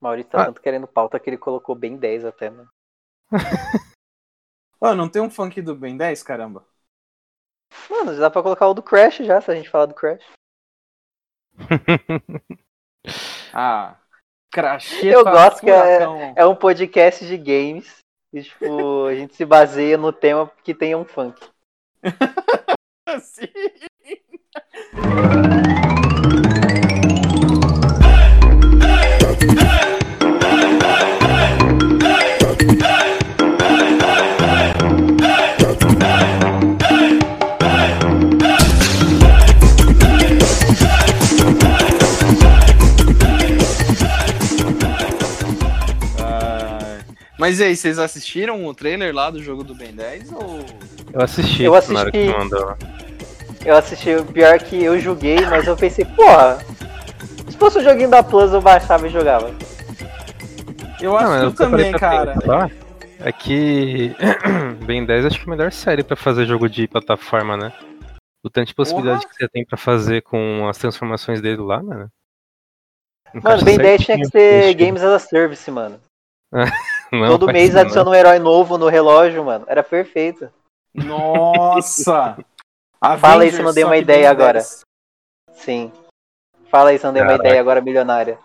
Maurício tá Ah. tanto querendo pauta que ele colocou bem 10 até, mano. Ó, não tem um funk do Ben 10, caramba? Mano, já dá pra colocar o do Crash já, se a gente falar do Crash. Ah, cracheta Eu gosto que é-. É um podcast de games. E, tipo, a gente se baseia no tema que tenha um funk. Sim. Mas e aí, vocês assistiram o trailer lá do jogo do Ben 10 ou Eu assisti. Eu na hora que assisti. mandou. Eu assisti, o pior que eu joguei, mas eu pensei, porra, se fosse um joguinho da Plus eu baixava e jogava. Eu acho Não, que eu também, cara. pensar, É que Ben 10 acho que é a melhor série pra fazer jogo de plataforma, né? O tanto de possibilidade Porra. que você tem pra fazer com as transformações dele lá, mano. Mano, Ben 10 tinha que ser. Games as a Service, mano. Não, Todo mês não. adiciona um herói novo no relógio, mano. Era perfeito. Nossa! Fala aí se não dei uma ideia agora. 10. Sim. Fala aí se não dei uma ideia agora milionária.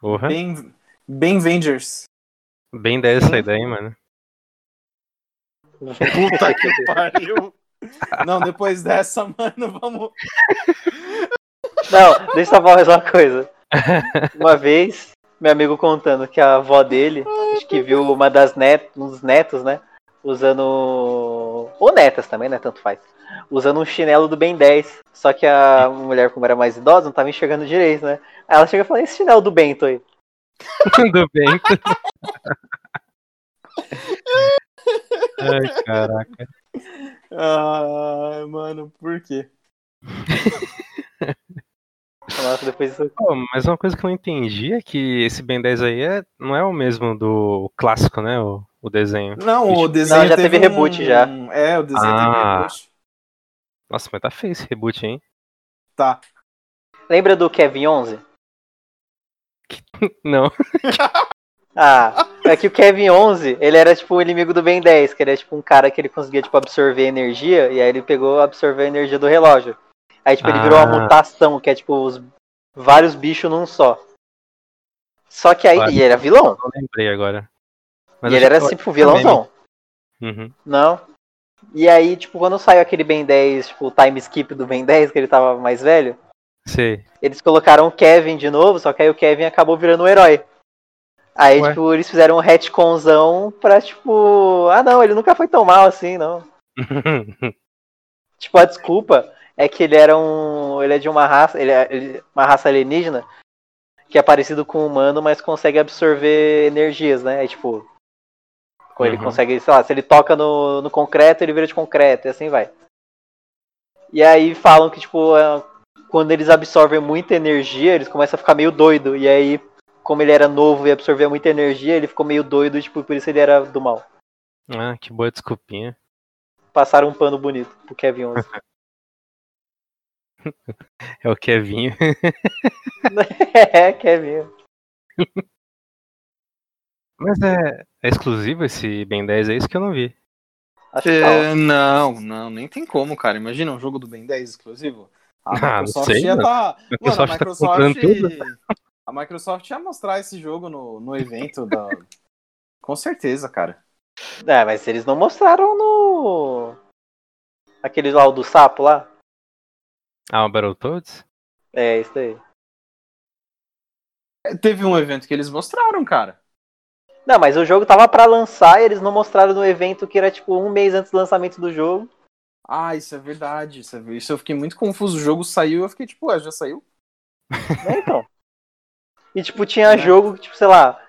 Porra. Ben, ben Avengers. Ben 10 essa ideia, hein, mano. Puta que pariu. Não, depois dessa, mano, vamos. Não, deixa eu falar mais uma coisa. Uma vez, meu amigo contando que a avó dele, acho que viu uma das net, um dos netos, né? Usando. Ou netas também, né? Tanto faz. Usando um chinelo do Ben 10. Só que a mulher, como era mais idosa, não tava enxergando direito, né? Aí ela chega e fala: esse chinelo do Bento aí. Do Bento. Ai, caraca. Ai, mano, por quê? Nossa, depois isso. Pô, mas uma coisa que eu não entendi é que esse Ben 10 aí é, não é o mesmo do clássico, né? O, o desenho. Não, o desenho Não, já teve reboot, um- já. É, o desenho Ah. teve reboot. Nossa, mas tá feio esse reboot, hein? Tá. Lembra do Kevin 11? Não. Ah, é que o Kevin 11, ele era tipo o inimigo do Ben 10, que ele é tipo um cara que ele conseguia tipo absorver energia, e aí ele pegou absorver a energia do relógio. Aí tipo ele virou uma Ah. mutação, que é tipo os vários bichos num só. Só que aí, Claro. e ele era vilão. Não lembrei agora. e eu ele era que tipo vilãozão. Uhum. Não. E aí, tipo, quando saiu aquele Ben 10, tipo, o time skip do Ben 10, que ele tava mais velho, Sei. eles colocaram o Kevin de novo, só que aí o Kevin acabou virando um herói. Aí, Ué? tipo, eles fizeram um retconzão pra, tipo, ah não, ele nunca foi tão mal assim, não. Tipo, a desculpa é que ele era um. Ele é de uma raça. Ele é uma raça alienígena que é parecido com o humano, mas consegue absorver energias, né? Aí, tipo. com Ele Uhum. consegue, sei lá, se ele toca no, no concreto, ele vira de concreto, e assim vai. E aí falam que, tipo, é, quando eles absorvem muita energia, eles começam a ficar meio doido. E aí, como ele era novo e absorvia muita energia, ele ficou meio doido, tipo, por isso ele era do mal. ah, que boa desculpinha. Passaram um pano bonito pro Kevin 11. É o Kevinho. é, Kevin. Mas é, é exclusivo esse Ben 10, é isso que eu não vi. Acho que não. É, não, não, nem tem como, cara. Imagina um jogo do Ben 10 exclusivo. A Ah, não Microsoft sei, ia mano. tá. Mano, a Microsoft tá. A Microsoft ia mostrar esse jogo no, no evento da. Com certeza, cara. É, mas eles não mostraram no. Aquele lá, o do sapo lá? Ah, o Battletoads? É, isso aí. É, Teve um evento que eles mostraram, cara. Não, mas o jogo tava pra lançar e eles não mostraram no evento que era tipo um mês antes do lançamento do jogo. Ah, isso é verdade. Isso, é- isso eu fiquei muito confuso. O jogo saiu eu fiquei tipo, ué, já saiu? Né, então. E tipo, tinha Né? jogo, tipo, sei lá,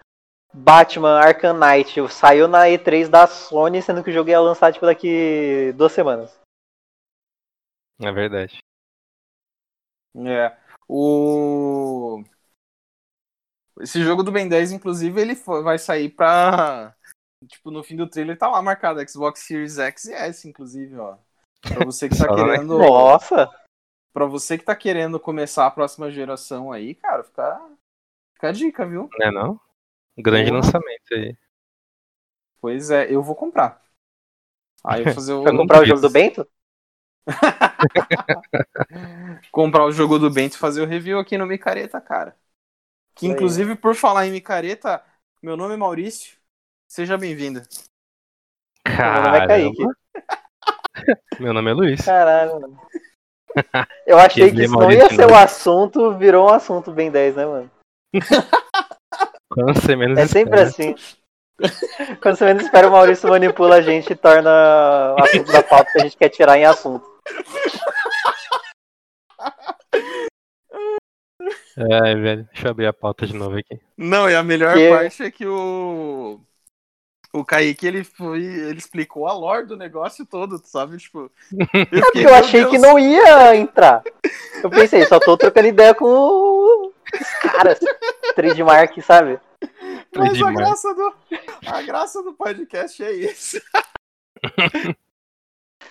Batman Arkham Knight saiu na E3 da Sony, sendo que o jogo ia lançar tipo daqui duas semanas. É verdade. É. O. Esse jogo do Ben 10, inclusive, ele vai sair pra. Tipo, no fim do trailer tá lá marcado Xbox Series X e S, inclusive, ó. Pra você que tá querendo. Nossa! Pra você que tá querendo começar a próxima geração aí, cara, fica. Fica a dica, viu? Não é não? Grande Porra. lançamento aí. Pois é, eu vou comprar. Aí eu vou fazer o. Vai comprar o jogo do Bento? comprar o jogo do Bento e fazer o review aqui no Micareta, cara. Que inclusive, por falar em Micareta, meu nome é Maurício. Seja bem-vindo. Meu nome é Kaique. Caramba. Meu nome é Luiz. Caralho, mano. Eu achei que é isso não ia ser o Nunes. assunto, virou um assunto bem 10, né, mano? Quando você menos É sempre espera. assim. Quando você menos espera, o Maurício manipula a gente e torna o assunto da pauta que a gente quer tirar em assunto. Ai, velho. Deixa eu abrir a pauta de novo aqui. Não, e a melhor Que- parte é que o. O Kaique, ele foi. Ele explicou a lore do negócio todo, sabe? Tipo. Eu, É fiquei, eu achei que Deus. não ia entrar. Eu pensei, só tô trocando ideia com os caras. Trademark, sabe? Mas a graça, do, a graça do podcast é isso.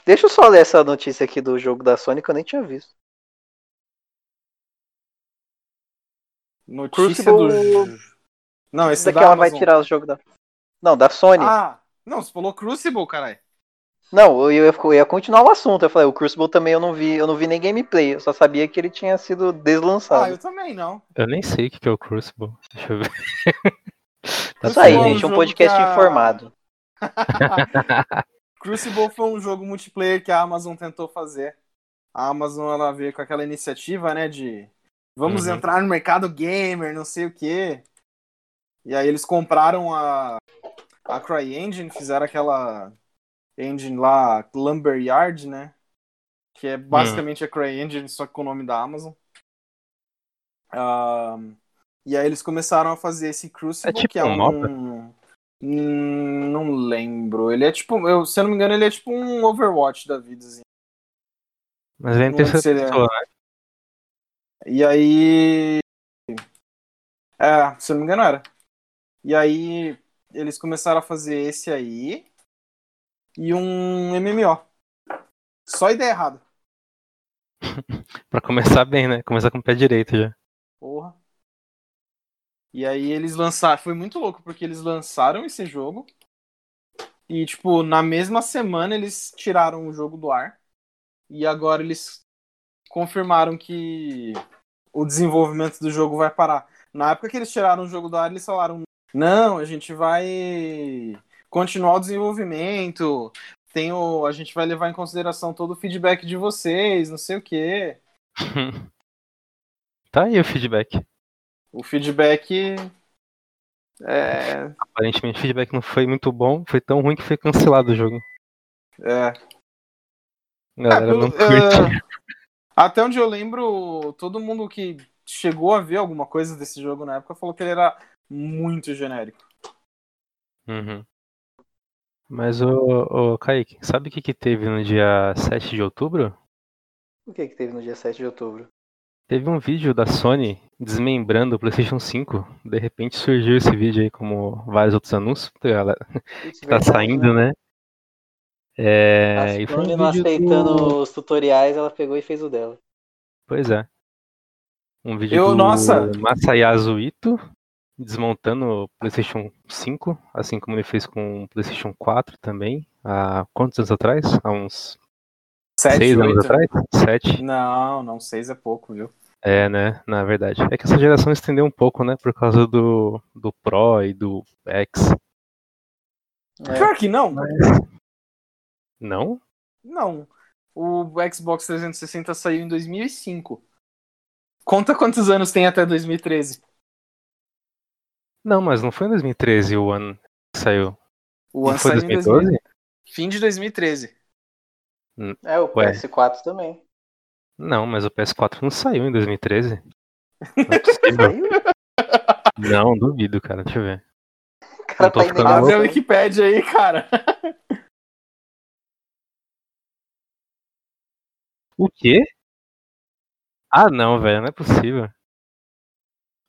Deixa eu só ler essa notícia aqui do jogo da Sony que eu nem tinha visto. Notícia Crucible- do. Não, esse Daqui da ela vai Amazon. tirar os jogos da. Não, da Sony. Ah, não, você falou Crucible, caralho. Não, eu ia, eu ia continuar o assunto. Eu falei, o Crucible também eu não vi, eu não vi nem gameplay. Eu só sabia que ele tinha sido Ah, deslançado. eu também não. Eu nem sei o que é o Crucible. Deixa eu ver. Tá Isso aí, é um gente, um jogo podcast a- informado. Crucible foi um jogo multiplayer que a Amazon tentou fazer. A Amazon ela veio com aquela iniciativa, né, de vamos Uhum. entrar no mercado gamer, não sei o quê. E aí eles compraram a a CryEngine, fizeram aquela engine lá, Lumberyard, né? Que é basicamente a CryEngine, só que com o nome da Amazon. Ahn, e aí eles começaram a fazer esse Crucible, É tipo que é um um... Hum, não lembro. Ele é tipo, eu, se eu não me engano, ele é tipo um Overwatch da vida, assim. Mas é em terceira ele é- pessoa, né? E aí. É, se eu não me engano era. E aí eles começaram a fazer esse aí e um MMO. Só ideia errada. Pra começar bem, né? Começar com o pé direito já. E aí eles lançaram. Foi muito louco, porque eles lançaram esse jogo. E, tipo, na mesma semana eles tiraram o jogo do ar. E agora eles confirmaram que o desenvolvimento do jogo vai parar. Na época que eles tiraram o jogo do ar, eles falaram: não, a gente vai continuar o desenvolvimento. Tem o, a gente vai levar em consideração todo o feedback de vocês, não sei o quê. tá aí o feedback. O feedback é, Aparentemente o feedback não foi muito bom, foi tão ruim que foi cancelado o jogo. é, galera pelo- não curte. é, até onde eu lembro, todo mundo que chegou a ver alguma coisa desse jogo na época falou que ele era muito genérico. Uhum. Mas o, o Kaique, sabe o que, que teve no dia 7 de outubro? O que que teve no dia 7 de outubro? Teve um vídeo da Sony desmembrando o PlayStation 5. De repente surgiu esse vídeo aí, como vários outros anúncios que galera Putz, que tá verdade, saindo, né? É, A e foi um não aceitando do... os tutoriais, ela pegou e fez o dela. Pois é. Um vídeo Eu- do nossa! Masayasu Ito desmontando o PlayStation 5, assim como ele fez com o PlayStation 4 também, há quantos anos atrás? Há uns Sete, seis anos oito? atrás? Sete? Não, não, seis é pouco, viu? É, né? Na verdade. É que essa geração estendeu um pouco, né? Por causa do, do Pro e do X. É. Pior que não. Não? Não. O Xbox 360 saiu em 2005. Conta quantos anos tem até 2013. Não, mas não foi em 2013 o One que saiu. O foi saiu em 2012? 2000 fim de 2013. É, o Ué. PS4 também. Não, mas o PS4 não saiu em 2013. Não é possível. Não, duvido, cara. Deixa eu ver. O cara tá ficando Abre a. Wikipedia aí, cara. O quê? Ah, não, velho. Não é possível.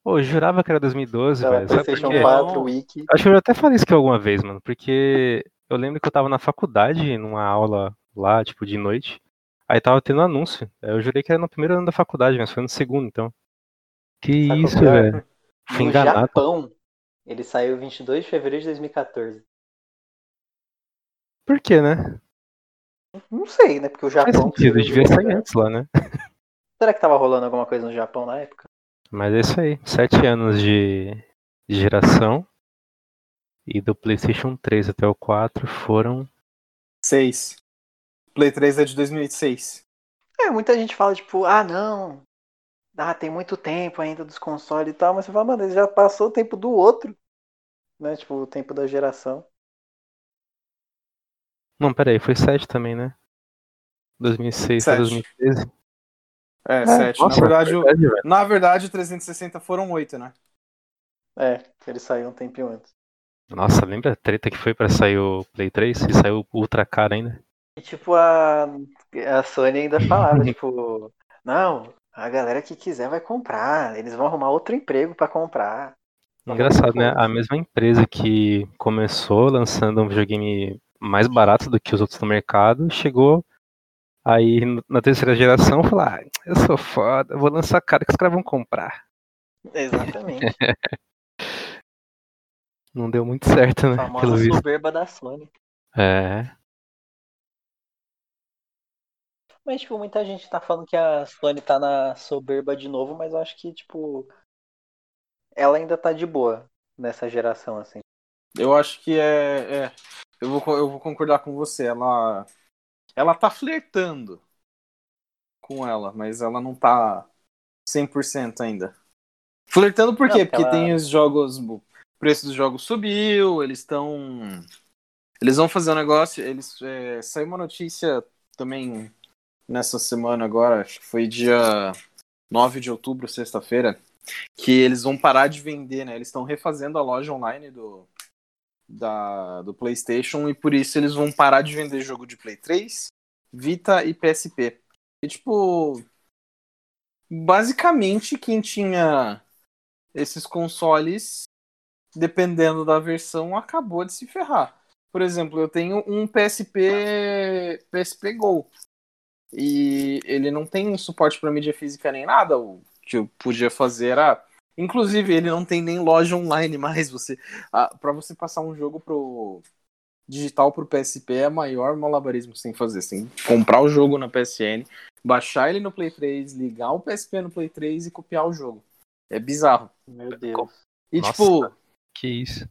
Pô, eu jurava que era 2012, Pela velho. PlayStation quê? 4, Não. Wiki. Acho que eu até falei isso aqui alguma vez, mano. Porque eu lembro que eu tava na faculdade, numa aula lá, tipo, de noite. Aí tava tendo anúncio. Eu jurei que era no primeiro ano da faculdade, mas foi no segundo, então. Que Sabe isso, velho. No enganado. Japão, Ele saiu 22 de fevereiro de 2014. Por quê, né? Não sei, né? Porque o Faz Japão. sentido, tirou devia sair antes lá, né? Será que tava rolando alguma coisa no Japão na época? Mas é isso aí. Sete anos de, de geração. E do PlayStation 3 até o 4 foram. 6. Play 3 é de 2006. É, muita gente fala, tipo, ah, não. Ah, tem muito tempo ainda dos consoles e tal, mas você fala, mano, ele já passou o tempo do outro. Né? Tipo, o tempo da geração. Não, peraí, foi 7 também, né? 2006 Sete. a 2013. É, 7. Nossa, na, verdade, o- verdade, na verdade, o 360 foram 8, né? É, ele saiu um tempinho antes. Nossa, lembra a treta que foi pra sair o Play 3? E saiu ultra caro ainda. E tipo, a, a Sony ainda falava, tipo, não, a galera que quiser vai comprar, eles vão arrumar outro emprego pra comprar. Engraçado, né? A mesma empresa que começou lançando um videogame mais barato do que os outros no mercado, chegou aí na terceira geração e falou: ah, eu sou foda, vou lançar cara que os caras vão comprar. Exatamente. Não deu muito certo, A né? famosa Pelo visto. soberba da Sony. É. Mas, tipo, muita gente tá falando que a Sony tá na soberba de novo, mas eu acho que, tipo, ela ainda tá de boa nessa geração, assim. Eu acho que é. é, eu, vou, eu vou concordar com você. Ela. Ela tá flertando com ela, mas ela não tá 100% ainda. Flertando por Não, quê? porque Porque ela- tem os jogos. O preço dos jogos subiu, eles estão. Eles vão fazer um negócio. Eles. É, saiu uma notícia também nessa semana agora, acho que foi dia 9 de outubro, sexta-feira, que eles vão parar de vender, né? Eles estão refazendo a loja online do, da, do PlayStation e por isso eles vão parar de vender jogo de Play 3, Vita e PSP. E tipo, basicamente quem tinha esses consoles, dependendo da versão, acabou de se ferrar. Por exemplo, eu tenho um PSP PSP Go e ele não tem suporte para mídia física nem nada. O que eu podia fazer era Inclusive, ele não tem nem loja online mais. Você, ah, para você passar um jogo pro digital pro PSP é o maior malabarismo que você tem que fazer. Você tem que comprar o jogo na PSN, baixar ele no Play 3, ligar o PSP no Play 3 e copiar o jogo. É bizarro. Meu Deus. E Nossa. tipo, Que isso.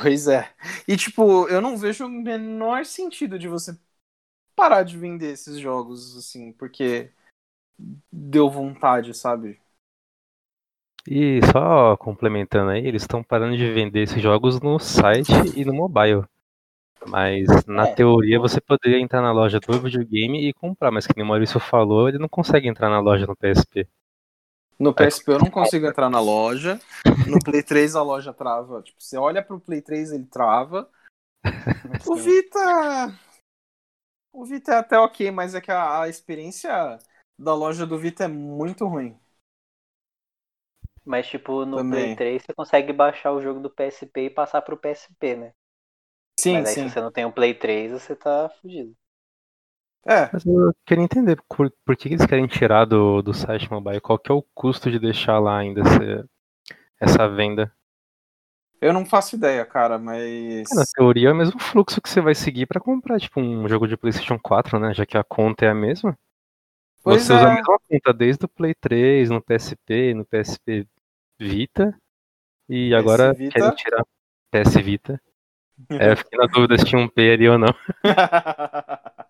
pois é. E tipo, eu não vejo o menor sentido de você parar de vender esses jogos assim, porque deu vontade, sabe? E só complementando aí, eles estão parando de vender esses jogos no site e no mobile. Mas na É. teoria você poderia entrar na loja do videogame e comprar, mas que nem o Maurício falou, ele não consegue entrar na loja no PSP. No PSP eu não consigo entrar na loja. No Play 3 a loja trava. Tipo, você olha pro Play 3 ele trava. O Vita. O Vita é até ok, mas é que a, a experiência da loja do Vita é muito ruim. Mas, tipo, no Também. Play 3 você consegue baixar o jogo do PSP e passar pro PSP, né? Sim, Mas aí sim. se você não tem um Play 3, você tá fudido. É, Mas eu queria entender por, por que eles querem tirar do, do site mobile, qual que é o custo de deixar lá ainda essa, essa venda. Eu não faço ideia, cara, mas. Na teoria é o mesmo fluxo que você vai seguir pra comprar, tipo, um jogo de PlayStation 4, né? Já que a conta é a mesma. Pois você usa a é. mesma conta desde o Play 3, no PSP, no PSP Vita. E agora Vita. querem tirar PS Vita. É, eu fiquei na dúvida se tinha um P ali ou não.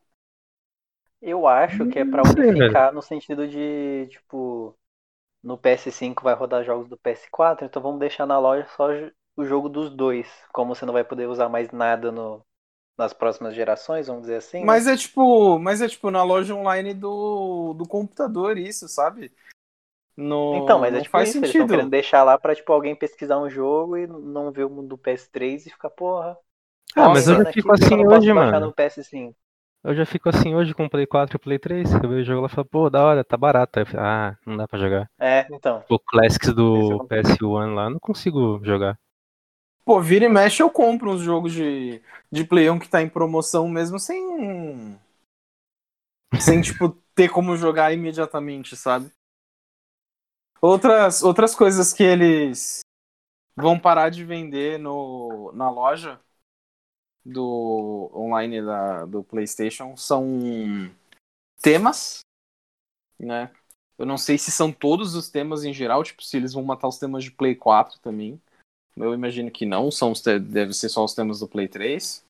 Eu acho que é pra unificar no sentido de, tipo, no PS5 vai rodar jogos do PS4, então vamos deixar na loja só o jogo dos dois. Como você não vai poder usar mais nada no, nas próximas gerações, vamos dizer assim. né? Mas é tipo, mas é tipo na loja online do, do computador isso, sabe? No, Então, mas é não tipo faz isso, eles estão sentido. querendo deixar lá pra, tipo, alguém pesquisar um jogo e não ver o mundo do PS3 e ficar, porra. Ah, mas eu já aqui, fico assim hoje, mano. no PS5. Eu já fico assim hoje com o Play 4 e o Play 3. Eu vejo o jogo lá e falo, pô, da hora, tá barato. Ah, não dá pra jogar. É, então. O Classics do eu não- PS1 lá, não consigo jogar. Pô, vira e mexe eu compro uns jogos de, de Play 1 que tá em promoção mesmo sem. Sem, tipo, ter como jogar imediatamente, sabe? Outras, outras coisas que eles. vão parar de vender no, na loja do online da, do PlayStation são temas, né? Eu não sei se são todos os temas em geral, tipo, se eles vão matar os temas de Play 4 também. Eu imagino que não, são os deve ser só os temas do Play 3.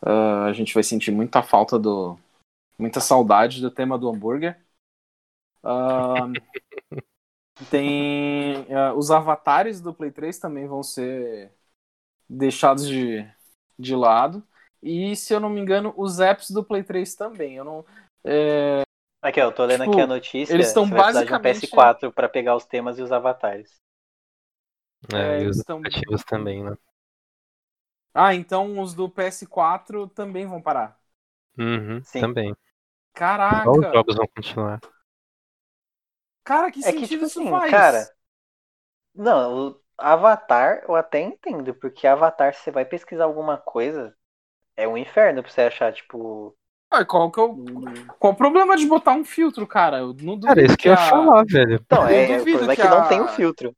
Uh, ah, a gente vai sentir muita falta do. muita saudade do tema do hambúrguer. Uh, tem. Uh, os avatares do Play 3 também vão ser deixados de, de lado. E, se eu não me engano, os apps do Play 3 também. Eu não. É... Aqui, eu tô lendo tipo, aqui a notícia. Eles estão basicamente. Um PS4 para pegar os temas e os avatares. É, é e os estão... aplicativos também, né? Ah, então os do PS4 também vão parar. Uhum, Sim. também. Caraca! Os jogos vão continuar. Cara, que é sentido que, tipo isso assim, faz? Cara, não, o Avatar eu até entendo, porque Avatar, se você vai pesquisar alguma coisa, é um inferno pra você achar, tipo. Ah, qual, que é o, qual o problema de botar um filtro, cara? Eu não duvido cara, isso que, que eu ia a... falar, velho. Então, é, o problema é que, que a... não tem um filtro.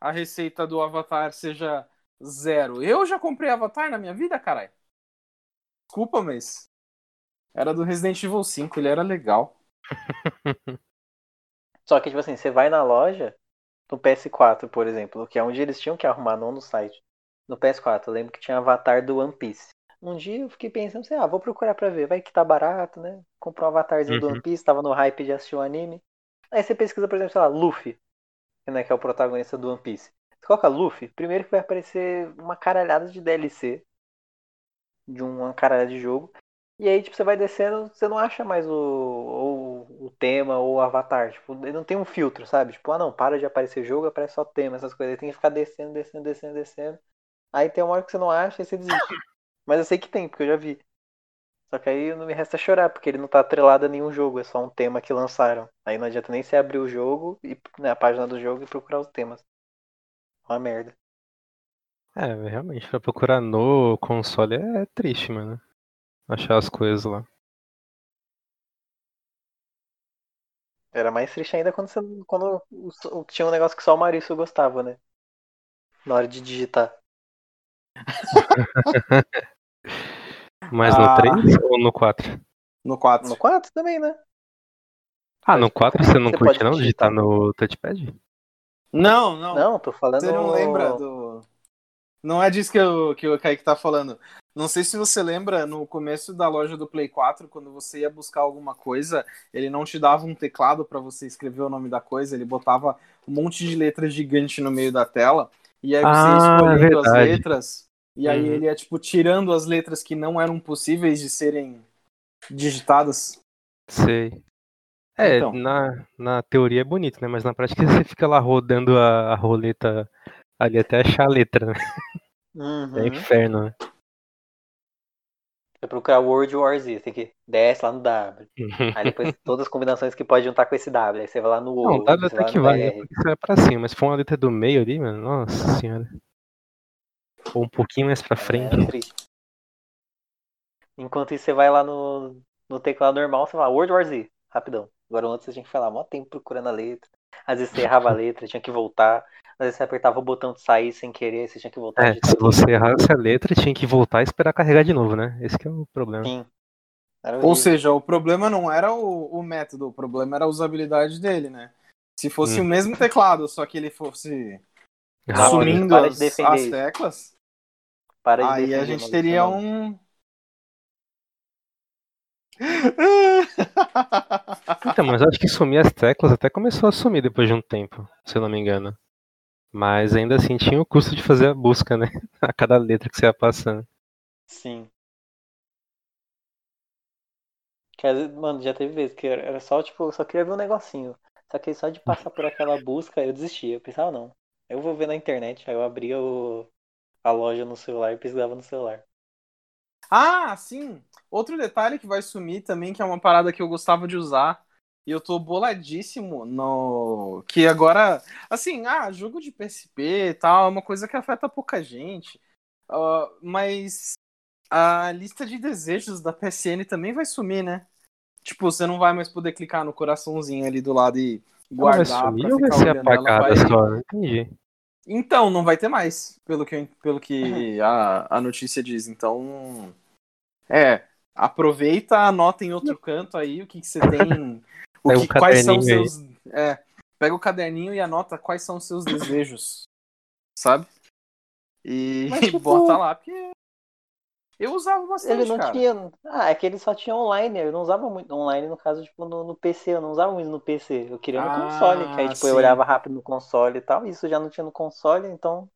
A receita do Avatar seja zero. Eu já comprei Avatar na minha vida, caralho. Desculpa, mas. Era do Resident Evil 5, ele era legal. Só que, tipo assim, você vai na loja, no PS4, por exemplo, que é onde eles tinham que arrumar, não no site. No PS4, eu lembro que tinha Avatar do One Piece. Um dia eu fiquei pensando assim, ah, vou procurar pra ver, vai que tá barato, né? Comprou um avatarzinho uhum. do One Piece, tava no hype de assistir o um anime. Aí você pesquisa, por exemplo, sei lá, Luffy, né, que é o protagonista do One Piece. Você coloca Luffy, primeiro que vai aparecer uma caralhada de DLC de uma caralhada de jogo. E aí, tipo, você vai descendo, você não acha mais o, o, o tema ou o avatar. Tipo, não tem um filtro, sabe? Tipo, ah não, para de aparecer jogo, aparece só tema, essas coisas. Tem que ficar descendo, descendo, descendo, descendo. Aí tem uma hora que você não acha e você desiste. Mas eu sei que tem, porque eu já vi. Só que aí não me resta chorar, porque ele não tá atrelado a nenhum jogo, é só um tema que lançaram. Aí não adianta nem você abrir o jogo e né, a página do jogo e procurar os temas. Uma merda. É, realmente, pra procurar no console é triste, mano. Achar as coisas lá. Era mais triste ainda quando, você, quando tinha um negócio que só o Maurício gostava, né? Na hora de digitar. Mas no ah. 3 ou no 4? No 4. No 4 também, né? Ah, no 4 você não você curte não digitar no touchpad? Não, não. Não, tô falando. Você não lembra do. Não é disso que, eu, que o Kaique tá falando. Não sei se você lembra, no começo da loja do Play 4, quando você ia buscar alguma coisa, ele não te dava um teclado para você escrever o nome da coisa, ele botava um monte de letras gigante no meio da tela. E aí você ah, escolhendo as letras, e aí uhum. ele ia, tipo, tirando as letras que não eram possíveis de serem digitadas. Sei. É, então. na, na teoria é bonito, né? Mas na prática você fica lá rodando a, a roleta ali até achar a letra, né? Uhum. É inferno, né? Você procurar Word War Z, tem que desce lá no W. aí depois todas as combinações que pode juntar com esse W. Aí você vai lá no O. Não, W até que vai, porque você vai pra cima, mas se for uma letra do meio ali, mano, nossa senhora. Ou um pouquinho mais pra frente. É Enquanto isso, você vai lá no, no teclado normal, você fala Word War Z, rapidão. Agora antes você tinha que falar mó tempo procurando a letra. Às vezes você errava a letra, tinha que voltar. Às vezes você apertava o botão de sair sem querer, você tinha que voltar. É, se você errasse a letra, tinha que voltar e esperar carregar de novo, né? Esse é o problema. Sim. Ou seja, o problema não era o, o, método, o problema era a usabilidade dele, né? Se fosse hum. o mesmo teclado, só que ele fosse sumindo as, as, teclas, aí a gente teria um, então, mas acho que sumir as teclas até começou a sumir depois de um tempo, se eu não me engano. Mas ainda assim tinha o custo de fazer a busca, né? A cada letra que você ia passando. Sim. mano, já teve vezes que era só, tipo, eu só queria ver um negocinho. Só que só de passar por aquela busca eu desistia. Eu pensava, não, eu vou ver na internet. Aí eu abria o, a loja no celular e pesquisava no celular. Ah, sim. Outro detalhe que vai sumir também, que é uma parada que eu gostava de usar, e eu tô boladíssimo no. Que agora. Assim, ah, jogo de PSP e tal, é uma coisa que afeta pouca gente. Uh, mas a lista de desejos da PSN também vai sumir, né? Tipo, você não vai mais poder clicar no coraçãozinho ali do lado e guardar. Vai sumir ou vai ser apagada vai... só? Entendi. Então, não vai ter mais, pelo que, pelo que a, a notícia diz. Então, é, aproveita, anota em outro canto aí o que, que você tem. O que, quais são caderninho aí. seus. É, pega o caderninho e anota quais são os seus desejos, sabe? E Mas, tipo, bota lá, porque eu usava bastante, Ele não cara. tinha. Ah, é que ele só tinha online. Eu não usava muito online, no caso, tipo, no, no PC. Eu não usava muito no PC. Eu queria no Ah, console, que aí, tipo, sim. eu olhava rápido no console e tal. Isso já não tinha no console, então.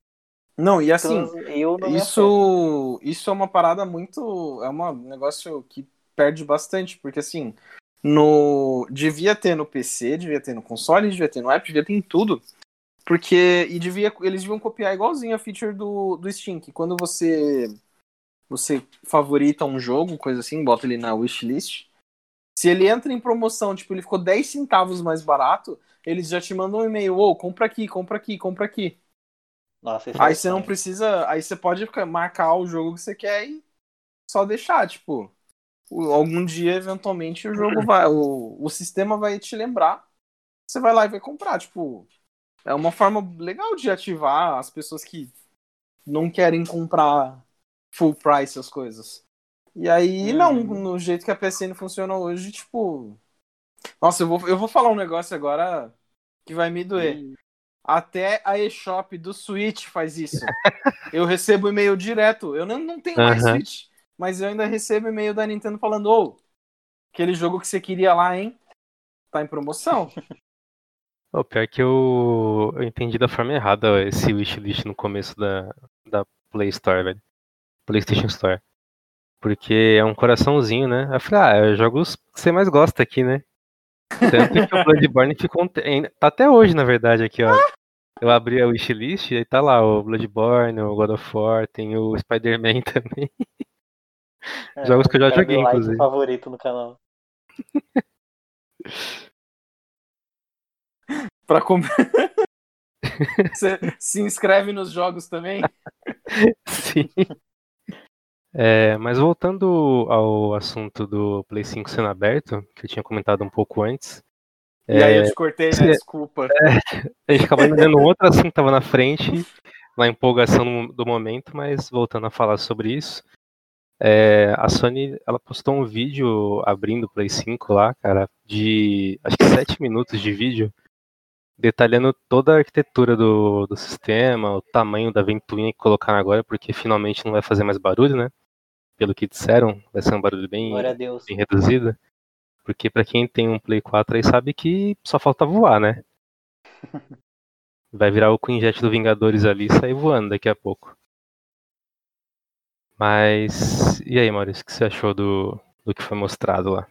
Não, e assim, então, eu não. Isso, isso é uma parada muito. É uma- um negócio que perde bastante, porque assim, no devia ter no PC, devia ter no console, devia ter no app, devia ter em tudo. Porque. E devia, eles deviam copiar igualzinho a feature do, do Steam, que quando você. Você favorita um jogo, coisa assim, bota ele na wishlist. Se ele entra em promoção, tipo, ele ficou 10 centavos mais barato, eles já te mandam um e-mail, ô, compra aqui, compra aqui, compra aqui. Nossa, é Aí você não precisa. Aí você pode marcar o jogo que você quer e só deixar, tipo. Algum dia, eventualmente, o jogo vai. O, o sistema vai te lembrar. Você vai lá e vai comprar. Tipo, é uma forma legal de ativar as pessoas que não querem comprar full price as coisas. E aí, Uhum. não, no jeito que a PSN funciona hoje, tipo. Nossa, eu vou, eu vou falar um negócio agora que vai me doer. Ih, Até a eShop do Switch faz isso. eu recebo e-mail direto. Eu não, não tenho mais. Switch, mas eu ainda recebo e-mail da Nintendo falando: Ô, aquele jogo que você queria lá, hein? Tá em promoção. O pior que eu, eu entendi da forma errada esse wishlist no começo da, da Play Store, velho. PlayStation Store. Porque é um coraçãozinho, né? Eu falei, ah, é os jogos que você mais gosta aqui, né? Tanto que o Bloodborne ficou. Tá até hoje, na verdade, aqui, ó. Eu abri a wishlist e aí tá lá o Bloodborne, o God of War, tem o Spider-Man também. é, Jogos que eu já joguei, meu like inclusive. favorito no canal. pra comprar. você se inscreve nos jogos também? Sim. É, mas voltando ao assunto do Play 5 sendo aberto, que eu tinha comentado um pouco antes, E aí eu te cortei, né? Desculpa. a gente acabou entendendo outro assunto que estava na frente, na empolgação do- do momento, mas voltando a falar sobre isso, é, a Sony ela postou um vídeo abrindo o Play 5 lá, cara, de acho que 7 minutos de vídeo, detalhando toda a arquitetura do, do sistema, o tamanho da ventoinha que colocaram agora, porque finalmente não vai fazer mais barulho, né? Pelo que disseram, vai ser um barulho bem, bem reduzido. Porque pra quem tem um Play 4 aí sabe que só falta voar, né? Vai virar o Queen Jet do Vingadores ali e sair voando daqui a pouco. Mas. E aí, Maurício, o que você achou do, do que foi mostrado lá?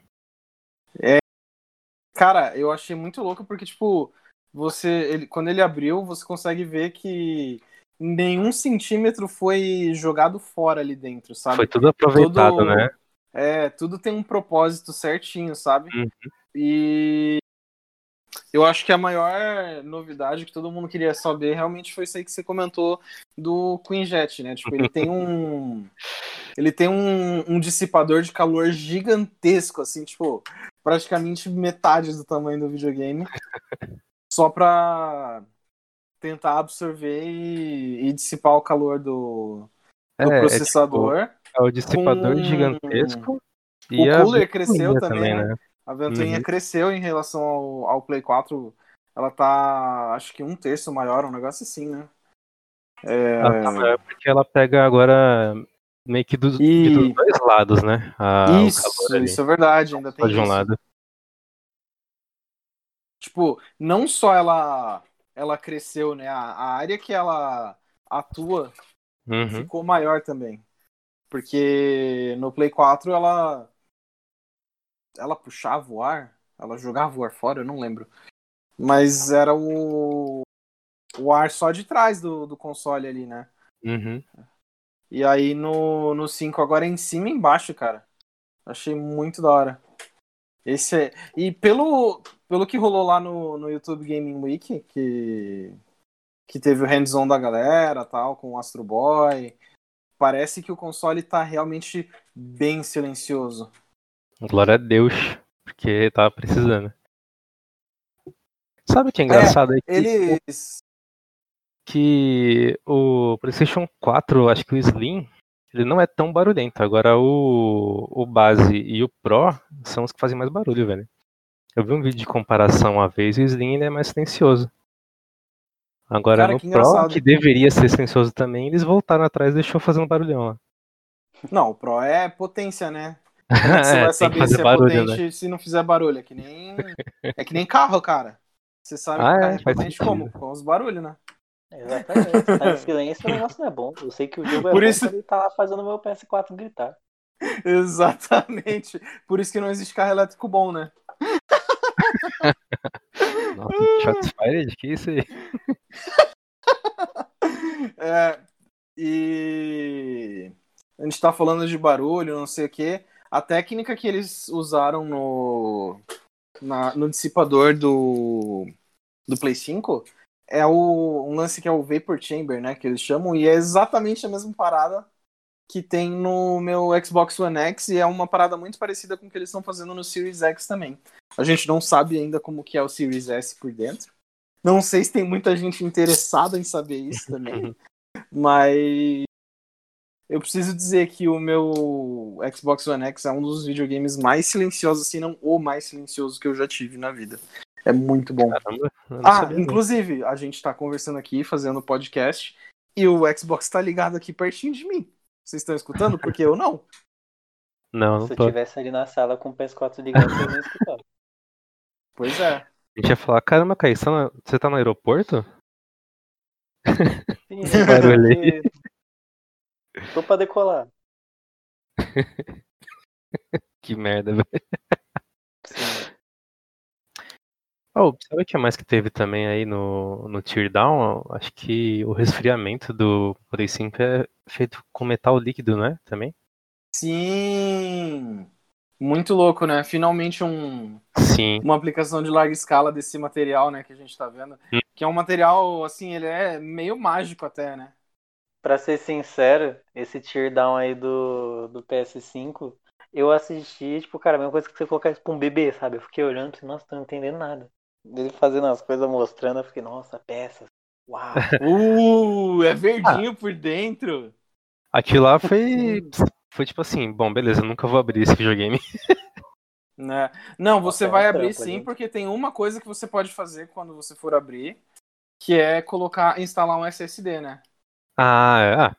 Cara, eu achei muito louco porque, tipo, você. Ele, quando ele abriu, você consegue ver que nenhum centímetro foi jogado fora ali dentro, sabe? Foi tudo aproveitado, Todo- né? É, tudo tem um propósito certinho, sabe? Uhum. E eu acho que a maior novidade que todo mundo queria saber realmente foi isso aí que você comentou do Queen Jet, né? Tipo, ele tem um. Ele tem um, um dissipador de calor gigantesco, assim, tipo, praticamente metade do tamanho do videogame. Só pra tentar absorver e, e dissipar o calor do, do É, é processador. tipo, é o dissipador com- gigantesco. O e a cooler cresceu também, né? A ventoinha Uhum. cresceu em relação ao, ao Play 4. Ela tá, acho que um terço maior, um negócio assim, né? É, Ela tá maior porque ela pega agora meio que dos, E- dos dois lados, né? A- o isso, isso é verdade, ainda tem de um isso. lado. Tipo, não só ela ela cresceu, né? A, a área que ela atua Uhum. ficou maior também. Porque no Play 4 ela ela puxava o ar, ela jogava o ar fora, eu não lembro. Mas era o o ar só de trás do, do console ali, né? Uhum. E aí no, no 5 agora é em cima e embaixo, cara. Achei muito da hora. Esse é... E pelo, pelo que rolou lá no, no YouTube Gaming Week, que, que teve o hands-on da galera, tal, com o Astro Boy, parece que o console tá realmente bem silencioso. Glória a Deus, porque tava precisando. Sabe o que é engraçado? É, que, Eles. que o PlayStation 4, acho que o Slim, ele não é tão barulhento. Agora o, o base e o Pro são os que fazem mais barulho, velho. Eu vi um vídeo de comparação uma vez e o Slim ele é mais silencioso. Agora Cara, no que Pro, que deveria ser silencioso também, eles voltaram atrás e deixou fazendo barulhão lá. Não, o Pro é potência, né? Como é você É, vai saber se é barulho, potente né? se não fizer barulho? É que nem, é que nem carro, cara. Você sabe Ah, que é, é potente como? Com os barulhos, né? Exatamente. Tá em silêncio, o negócio não é bom. Eu sei que o jogo é Por bom isso- ele tá lá fazendo o meu PS4 gritar. Exatamente. Por isso que não existe carro elétrico bom, né? Nossa, shots fired? Que isso aí? É, e a gente tá falando de barulho, não sei o quê. A técnica que eles usaram no, na- no dissipador do, do Play 5 é o, um lance que é o Vapor Chamber, né? Que eles chamam, e é exatamente a mesma parada que tem no meu Xbox One X, e é uma parada muito parecida com o que eles estão fazendo no Series X também. A gente não sabe ainda como que é o Series S por dentro. Não sei se tem muita gente interessada em saber isso também. Mas eu preciso dizer que o meu Xbox One X é um dos videogames mais silenciosos, se não o mais silencioso que eu já tive na vida. É muito bom. Caramba, não Ah, não. inclusive, a gente tá conversando aqui, fazendo podcast, e o Xbox tá ligado aqui pertinho de mim. Vocês estão escutando? Porque eu não. Não, não Se eu tô. tivesse ali na sala com o PS4 ligado, eu nem escutava. Pois é. A gente ia falar, caramba, Caí, você tá no- você tá no aeroporto? Sim, Esse barulho aí. Tô pra decolar. Que merda, velho. Sim. Oh, sabe o que mais que teve também aí no, no Teardown? Acho que o resfriamento do Play 5 é feito com metal líquido, não é? Também? Sim. Muito louco, né? Finalmente um, Sim. uma aplicação de larga escala desse material, né, que a gente tá vendo. Hum. Que é um material, assim, ele é meio mágico até, né? Pra ser sincero, esse teardown aí do, do PS5, eu assisti, tipo, cara, a mesma coisa que você colocar isso pra um bebê, sabe? Eu fiquei olhando e falei, nossa, tô não entendendo nada. Ele fazendo as coisas, mostrando, eu fiquei, nossa, peças. Uau. Uh, é verdinho por dentro. Aquilo lá foi. Foi tipo assim, bom, beleza, eu nunca vou abrir esse videogame. Né? Não, você é um vai abrir sim, gente. porque tem uma coisa que você pode fazer quando você for abrir, que é colocar, instalar um SSD, né? Ah, é. Ah,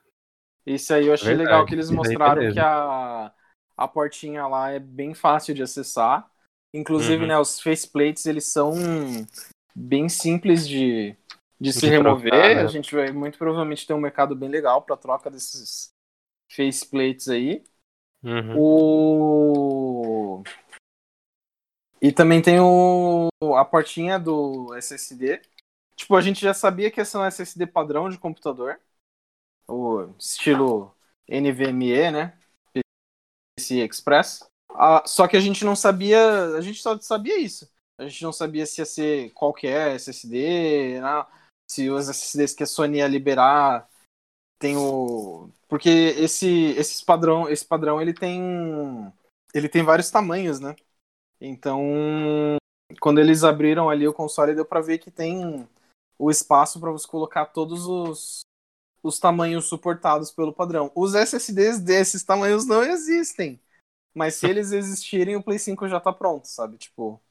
Isso aí eu achei Verdade, legal que eles mostraram que a, a portinha lá é bem fácil de acessar. Inclusive, Uhum. né, os faceplates, eles são bem simples de, de se De remover. trocar, né? A gente vai muito provavelmente ter um mercado bem legal para troca desses faceplates aí. uhum. O... E também tem o... a portinha do SSD. Tipo, a gente já sabia que esse é um SSD padrão de computador. O estilo NVMe, né? Esse Express. Só que a gente não sabia. A gente só sabia isso. A gente não sabia se ia ser qualquer SSD, né? se os SSDs que a Sony ia liberar tem o. Porque esse, esses padrão, esse padrão ele tem. Ele tem vários tamanhos, né? Então, quando eles abriram ali o console, deu pra ver que tem o espaço para você colocar todos os, os tamanhos suportados pelo padrão. Os SSDs desses tamanhos não existem. Mas se eles existirem, o Play 5 já tá pronto, sabe? Tipo,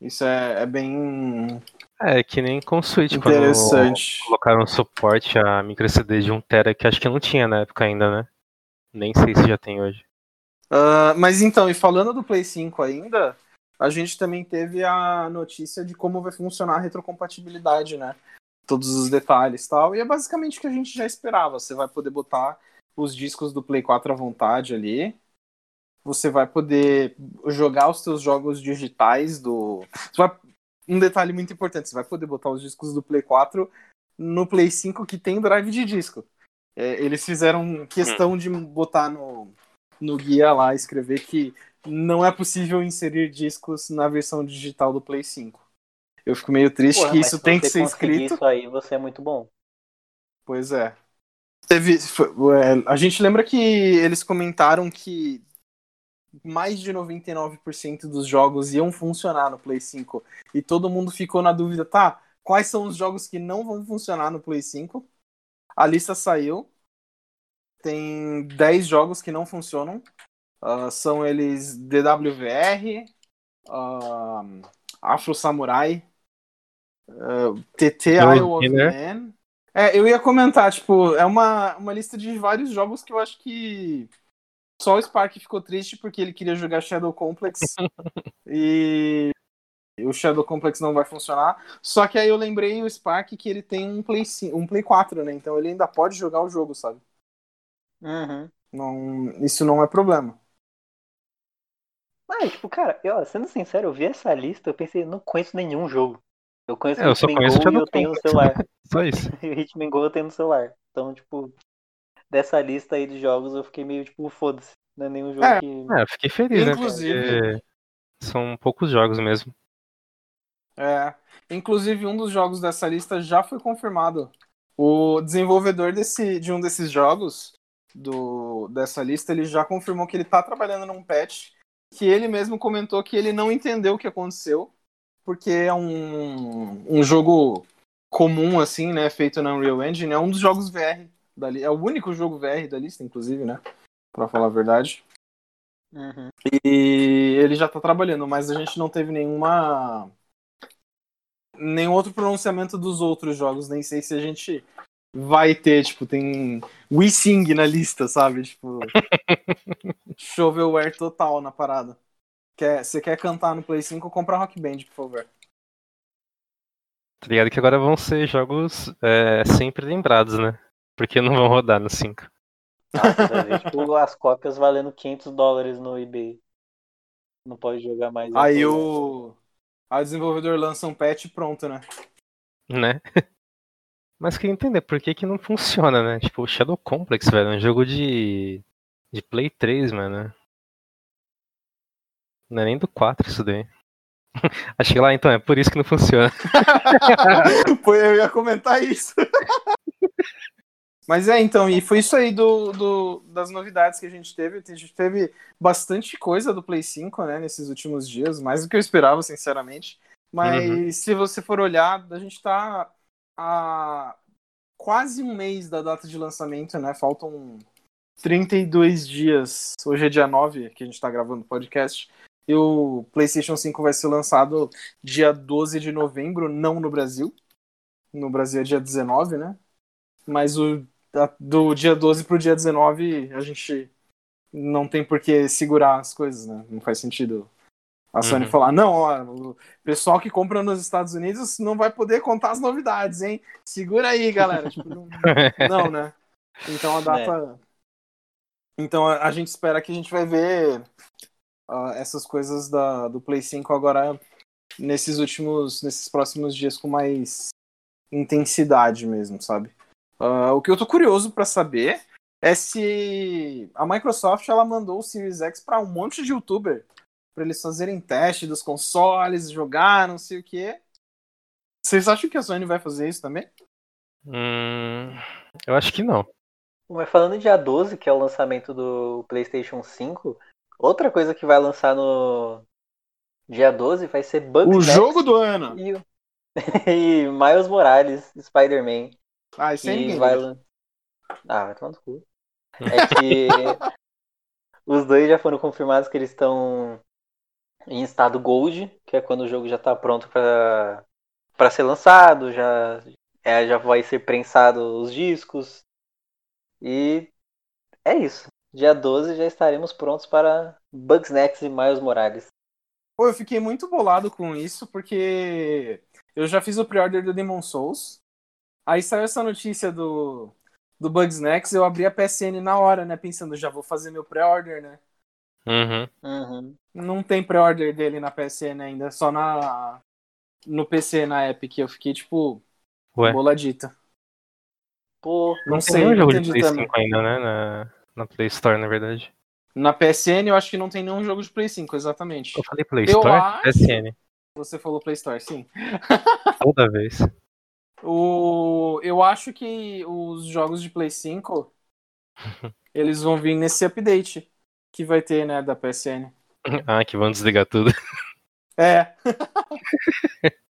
isso é, é bem É, que nem com o Switch, quando interessante. colocaram suporte a micro SD de 1TB, que acho que não tinha na época ainda, né? Nem sei se já tem hoje. Ah, mas então, e falando do Play 5 ainda, a gente também teve a notícia de como vai funcionar a retrocompatibilidade, né? Todos os detalhes e tal. E é basicamente o que a gente já esperava. Você vai poder botar os discos do Play 4 à vontade ali. Você vai poder jogar os seus jogos digitais do. Vai- Um detalhe muito importante, você vai poder botar os discos do Play 4 no Play 5 que tem drive de disco. É, eles fizeram questão de botar no, no guia lá, escrever que não é possível inserir discos na versão digital do Play 5. Eu fico meio triste Porra, que isso tem que ser escrito. Isso aí você é muito bom. Pois é. Teve, foi- é, a gente lembra que eles comentaram que mais de 99% dos jogos iam funcionar no Play 5 e todo mundo ficou na dúvida, tá? quais são os jogos que não vão funcionar no Play 5. A lista saiu. Tem 10 jogos que não funcionam. Uh, são eles DWVR, uh, Afro Samurai, uh, TT Isle of Man. É, eu ia comentar, tipo, é uma, uma lista de vários jogos que eu acho que só o Spark ficou triste porque ele queria jogar Shadow Complex e o Shadow Complex não vai funcionar. Só que aí eu lembrei o Spark que ele tem um Play, 5, um Play 4, né? Então ele ainda pode jogar o jogo, sabe? Uhum. Não, isso não é problema. Mas, tipo, cara, eu, sendo sincero, eu vi essa lista, eu pensei, não conheço nenhum jogo. Eu conheço É, eu só Hitman conheço Go e eu tenho no celular. Só isso. E o Hitman Go eu tenho no celular. Então, tipo, dessa lista aí de jogos eu fiquei meio, tipo, foda-se. Não é nenhum jogo É. que. É, eu fiquei feliz, Inclusive- né? Porque são poucos jogos mesmo. É. Inclusive, um dos jogos dessa lista já foi confirmado. O desenvolvedor desse, de um desses jogos, do, dessa lista, ele já confirmou que ele tá trabalhando num patch que ele mesmo comentou que ele não entendeu o que aconteceu, porque é um, um jogo comum, assim, né? Feito na Unreal Engine. É um dos jogos VR da É o único jogo VR da lista, inclusive, né? Pra falar a verdade. Uhum. E ele já tá trabalhando, mas a gente não teve nenhuma. Nenhum outro pronunciamento dos outros jogos. Nem sei se a gente vai ter, tipo, tem We Sing na lista, sabe? Tipo. Shovelware total na parada. Quer, você quer cantar no Play 5, compra Rock Band, por favor. Tá ligado que agora vão ser jogos é, sempre lembrados, né? Porque não vão rodar no 5. Nossa, vai ver, tipo, as cópias valendo 500 dólares no eBay. Não pode jogar mais. Aí o. Aí o desenvolvedor lança um patch e pronto, né? né? Mas queria entender por que que não funciona, né? Tipo, o Shadow Complex, velho, é um jogo de, de Play 3, mano. Não é nem do 4 isso daí. Acho que lá, então, é por isso que não funciona. Pô, eu ia comentar isso. Mas é, então, e foi isso aí do, do- das novidades que a gente teve. A gente teve bastante coisa do Play 5, né, nesses últimos dias, mais do que eu esperava, sinceramente. Mas Uhum. se você for olhar, a gente tá a quase um mês da data de lançamento, né? Faltam 32 dias. Hoje é dia 9 que a gente tá gravando o podcast. E o PlayStation 5 vai ser lançado dia 12 de novembro, não no Brasil. No Brasil é dia 19, né? Mas o, do dia 12 pro dia 19 a gente não tem por que segurar as coisas, né? Não faz sentido a Sony Uhum. falar, não, ó, o pessoal que compra nos Estados Unidos não vai poder contar as novidades, hein? Segura aí, galera. Tipo, não, não, né? Então a data. Então a, a gente espera que a gente vai ver ah, essas coisas da, do Play 5 agora nesses últimos, nesses próximos dias com mais intensidade mesmo, sabe? Ah, o que eu tô curioso pra saber é se a Microsoft ela mandou o Series X pra um monte de youtuber pra eles fazerem teste dos consoles, jogar, não sei o quê. Vocês acham que a Sony vai fazer isso também? Hum, eu acho que não. Mas falando em dia 12, que é o lançamento do PlayStation 5, outra coisa que vai lançar no dia 12 vai ser O Bugsnax jogo do ano. e, o- e Miles Morales, Spider-Man. Ah, isso Que ninguém vai lan- Ah, vai tomar no cu. É que os dois já foram confirmados que eles estão em estado Gold, que é quando o jogo já tá pronto para para ser lançado, já é, já vai ser prensado os discos. E é isso. Dia 12 já estaremos prontos para Bugsnax e Miles Morales. Pô, eu fiquei muito bolado com isso, porque eu já fiz o pre-order do Demon Souls. Aí saiu essa notícia do, do Bugsnax, eu abri a PSN na hora, né? Pensando, já vou fazer meu pre-order, né? Uhum. Uhum. Não tem pre-order dele na PSN ainda, só na no PC, na Epic. Eu fiquei, tipo, Ué. boladita. Pô, Não Tem sei, nenhum não jogo de Play também. 5 ainda, né? Na, na Play Store, na verdade. Na PSN eu acho que não tem nenhum jogo de Play 5, exatamente. Eu falei Play Eu Store? acho- SN. Você falou Play Store, sim. Toda vez. O... Eu acho que os jogos de Play 5 eles vão vir nesse update que vai ter, né, da PSN. Ah, que vão desligar tudo. É,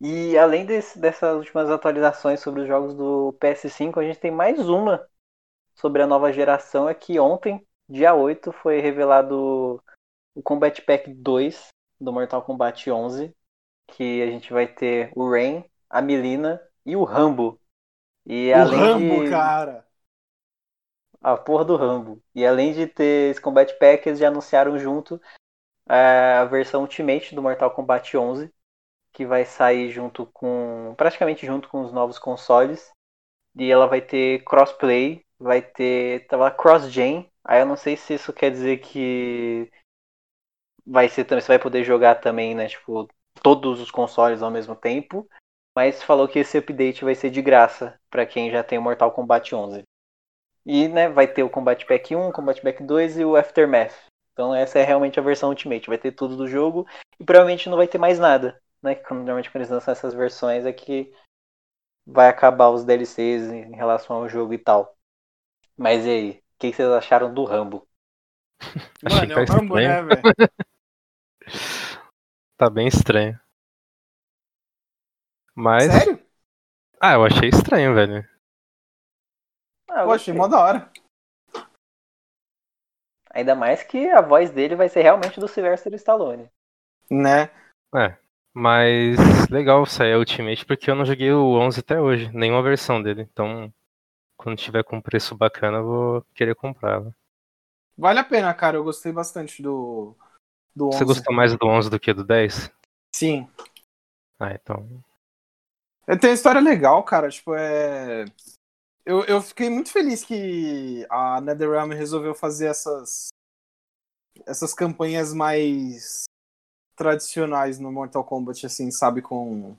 E além desse, dessas últimas atualizações sobre os jogos do PS5, a gente tem mais uma sobre a nova geração. É que ontem, dia 8, foi revelado o Combat Pack 2 do Mortal Kombat 11. Que a gente vai ter o Rain, a Milina e o Rambo. E o além Rambo, de... cara. A porra do Rambo. E além de ter esse Combat Pack, eles já anunciaram junto é, a versão Ultimate do Mortal Kombat 11, que vai sair junto com. praticamente junto com os novos consoles. E ela vai ter crossplay, vai ter. tava cross-gen. Aí eu não sei se isso quer dizer que vai ser também. Você vai poder jogar também, né? Tipo, todos os consoles ao mesmo tempo. Mas falou que esse update vai ser de graça para quem já tem o Mortal Kombat 11. E né, vai ter o Combat Pack 1, o Combat Pack 2 e o Aftermath. Então essa é realmente a versão Ultimate. Vai ter tudo do jogo e provavelmente não vai ter mais nada. Né? Quando, normalmente quando eles lançam essas versões é que vai acabar os DLCs em relação ao jogo e tal. Mas e aí? O que vocês acharam do Rambo? Mano, é o Rambo, né, velho? tá bem estranho. Mas. Sério? Ah, eu achei estranho, velho. Ah, Pô, achei mó da hora. Ainda mais que a voz dele vai ser realmente do Sylvester Stallone. Né? É. Mas legal sair a Ultimate porque eu não joguei o 11 até hoje, nenhuma versão dele. Então, quando tiver com preço bacana, eu vou querer comprá-la. Vale a pena, cara. Eu gostei bastante do, do 11. Você gostou mais do 11 do que do 10? Sim. Ah, então. Tem uma história legal, cara. Tipo, é. Eu, eu fiquei muito feliz que a NetherRealm resolveu fazer essas essas campanhas mais tradicionais no Mortal Kombat, assim, sabe, com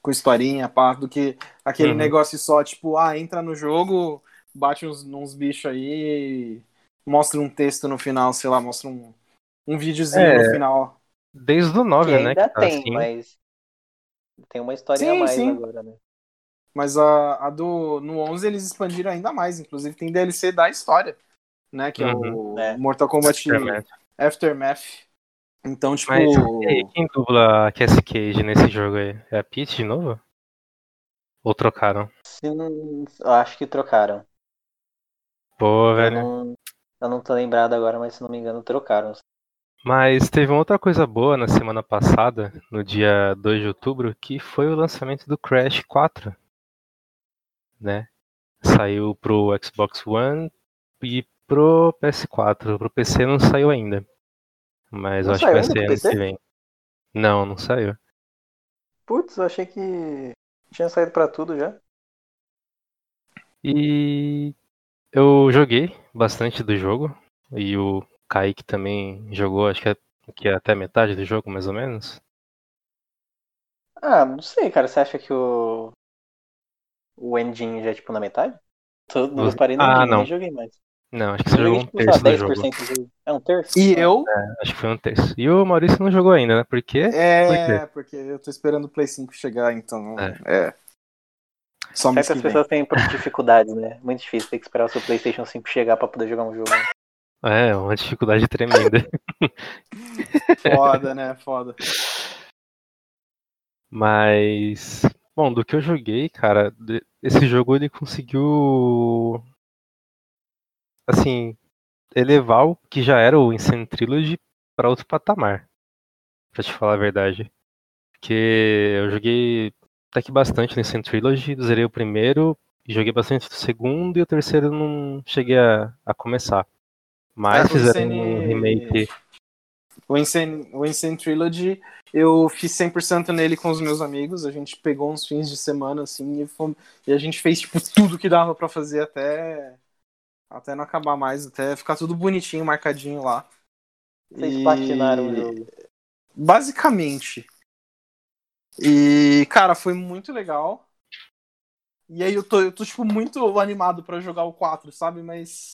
com historinha, pá, do que aquele Uhum. negócio só, tipo, ah, entra no jogo, bate uns, uns bichos aí, mostra um texto no final, sei lá, mostra um, um videozinho É. no final. Desde o Que 9, né? ainda tá tem, assim. mas tem uma historinha Sim, a mais sim. agora, né? Mas a, a do no 11 eles expandiram ainda mais, inclusive tem DLC da história, né, que é o É. Mortal Kombat Aftermath. Aftermath. Então, tipo, Mas e aí, quem dubla a Cassie Cage nesse jogo aí? É a Peach de novo? Ou trocaram? Eu acho que trocaram. Pô, Eu velho. não, eu não tô lembrado agora, mas se não me engano, trocaram. Mas teve uma outra coisa boa na semana passada, no dia 2 de outubro, que foi o lançamento do Crash 4. Né? Saiu pro Xbox One e pro PS4. Pro PC não saiu ainda. Mas Não eu acho que vai ser ano que vem. Não, não saiu. Putz, eu achei que tinha saído pra tudo já. E eu joguei bastante do jogo. E o Kaique também jogou, acho que, é, que é até metade do jogo, mais ou menos. Ah, não sei, cara. Você acha que o. O engine já é tipo na metade? Tô, não Você- parei no Ah, não. nem joguei mais. Não, acho que você Eu jogou joguei um tipo, terço do jogo. 10% do jogo. É um terço? e eu Acho que foi um terço. E o Maurício não jogou ainda, né? Por quê? é, porque eu tô esperando o Play 5 chegar, então é. Só mês Certas que vem. pessoas têm dificuldades, né? Muito difícil ter que esperar o seu PlayStation 5 chegar pra poder jogar um jogo. É, uma dificuldade tremenda. Foda, né? Foda. Mas, bom, do que eu joguei, cara, esse jogo ele conseguiu, assim, elevar o que já era o Insane Trilogy pra outro patamar, pra te falar a verdade. Porque eu joguei até que bastante no Insane Trilogy, zerei o primeiro, joguei bastante o segundo e o terceiro não cheguei a, a começar. Mas É, o fizeram Insane- um remake. O Insane, o Insane Trilogy, eu fiz 100% nele com os meus amigos. A gente pegou uns fins de semana, assim, e, fomos- e a gente fez, tipo, tudo que dava pra fazer até, até não acabar mais, até ficar tudo bonitinho, marcadinho lá. Vocês E- patinaram o jogo. Basicamente. E, cara, foi muito legal. E aí eu tô, eu tô tipo, muito animado pra jogar o 4, sabe? Mas.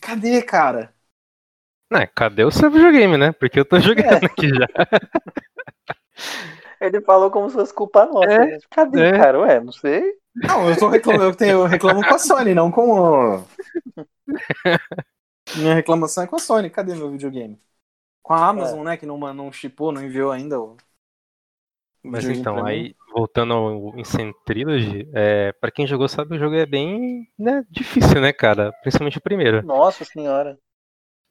Cadê, cara? Né, cadê o seu videogame, né? Porque eu tô jogando aqui já. Ele falou como se fosse culpa nossa. É? Cadê, é. cara? Ué, não sei. Não, eu tô reclamando, eu, tenho, eu reclamo com a Sony, não com o. Minha reclamação é com a Sony. Cadê meu videogame? Com a Amazon, né? Que não, não chipou, não enviou ainda o, Mas então, aí, voltando ao Insane Trilogy, é, pra quem jogou sabe, o jogo é bem né, difícil, né, cara? Principalmente o primeiro. Nossa senhora.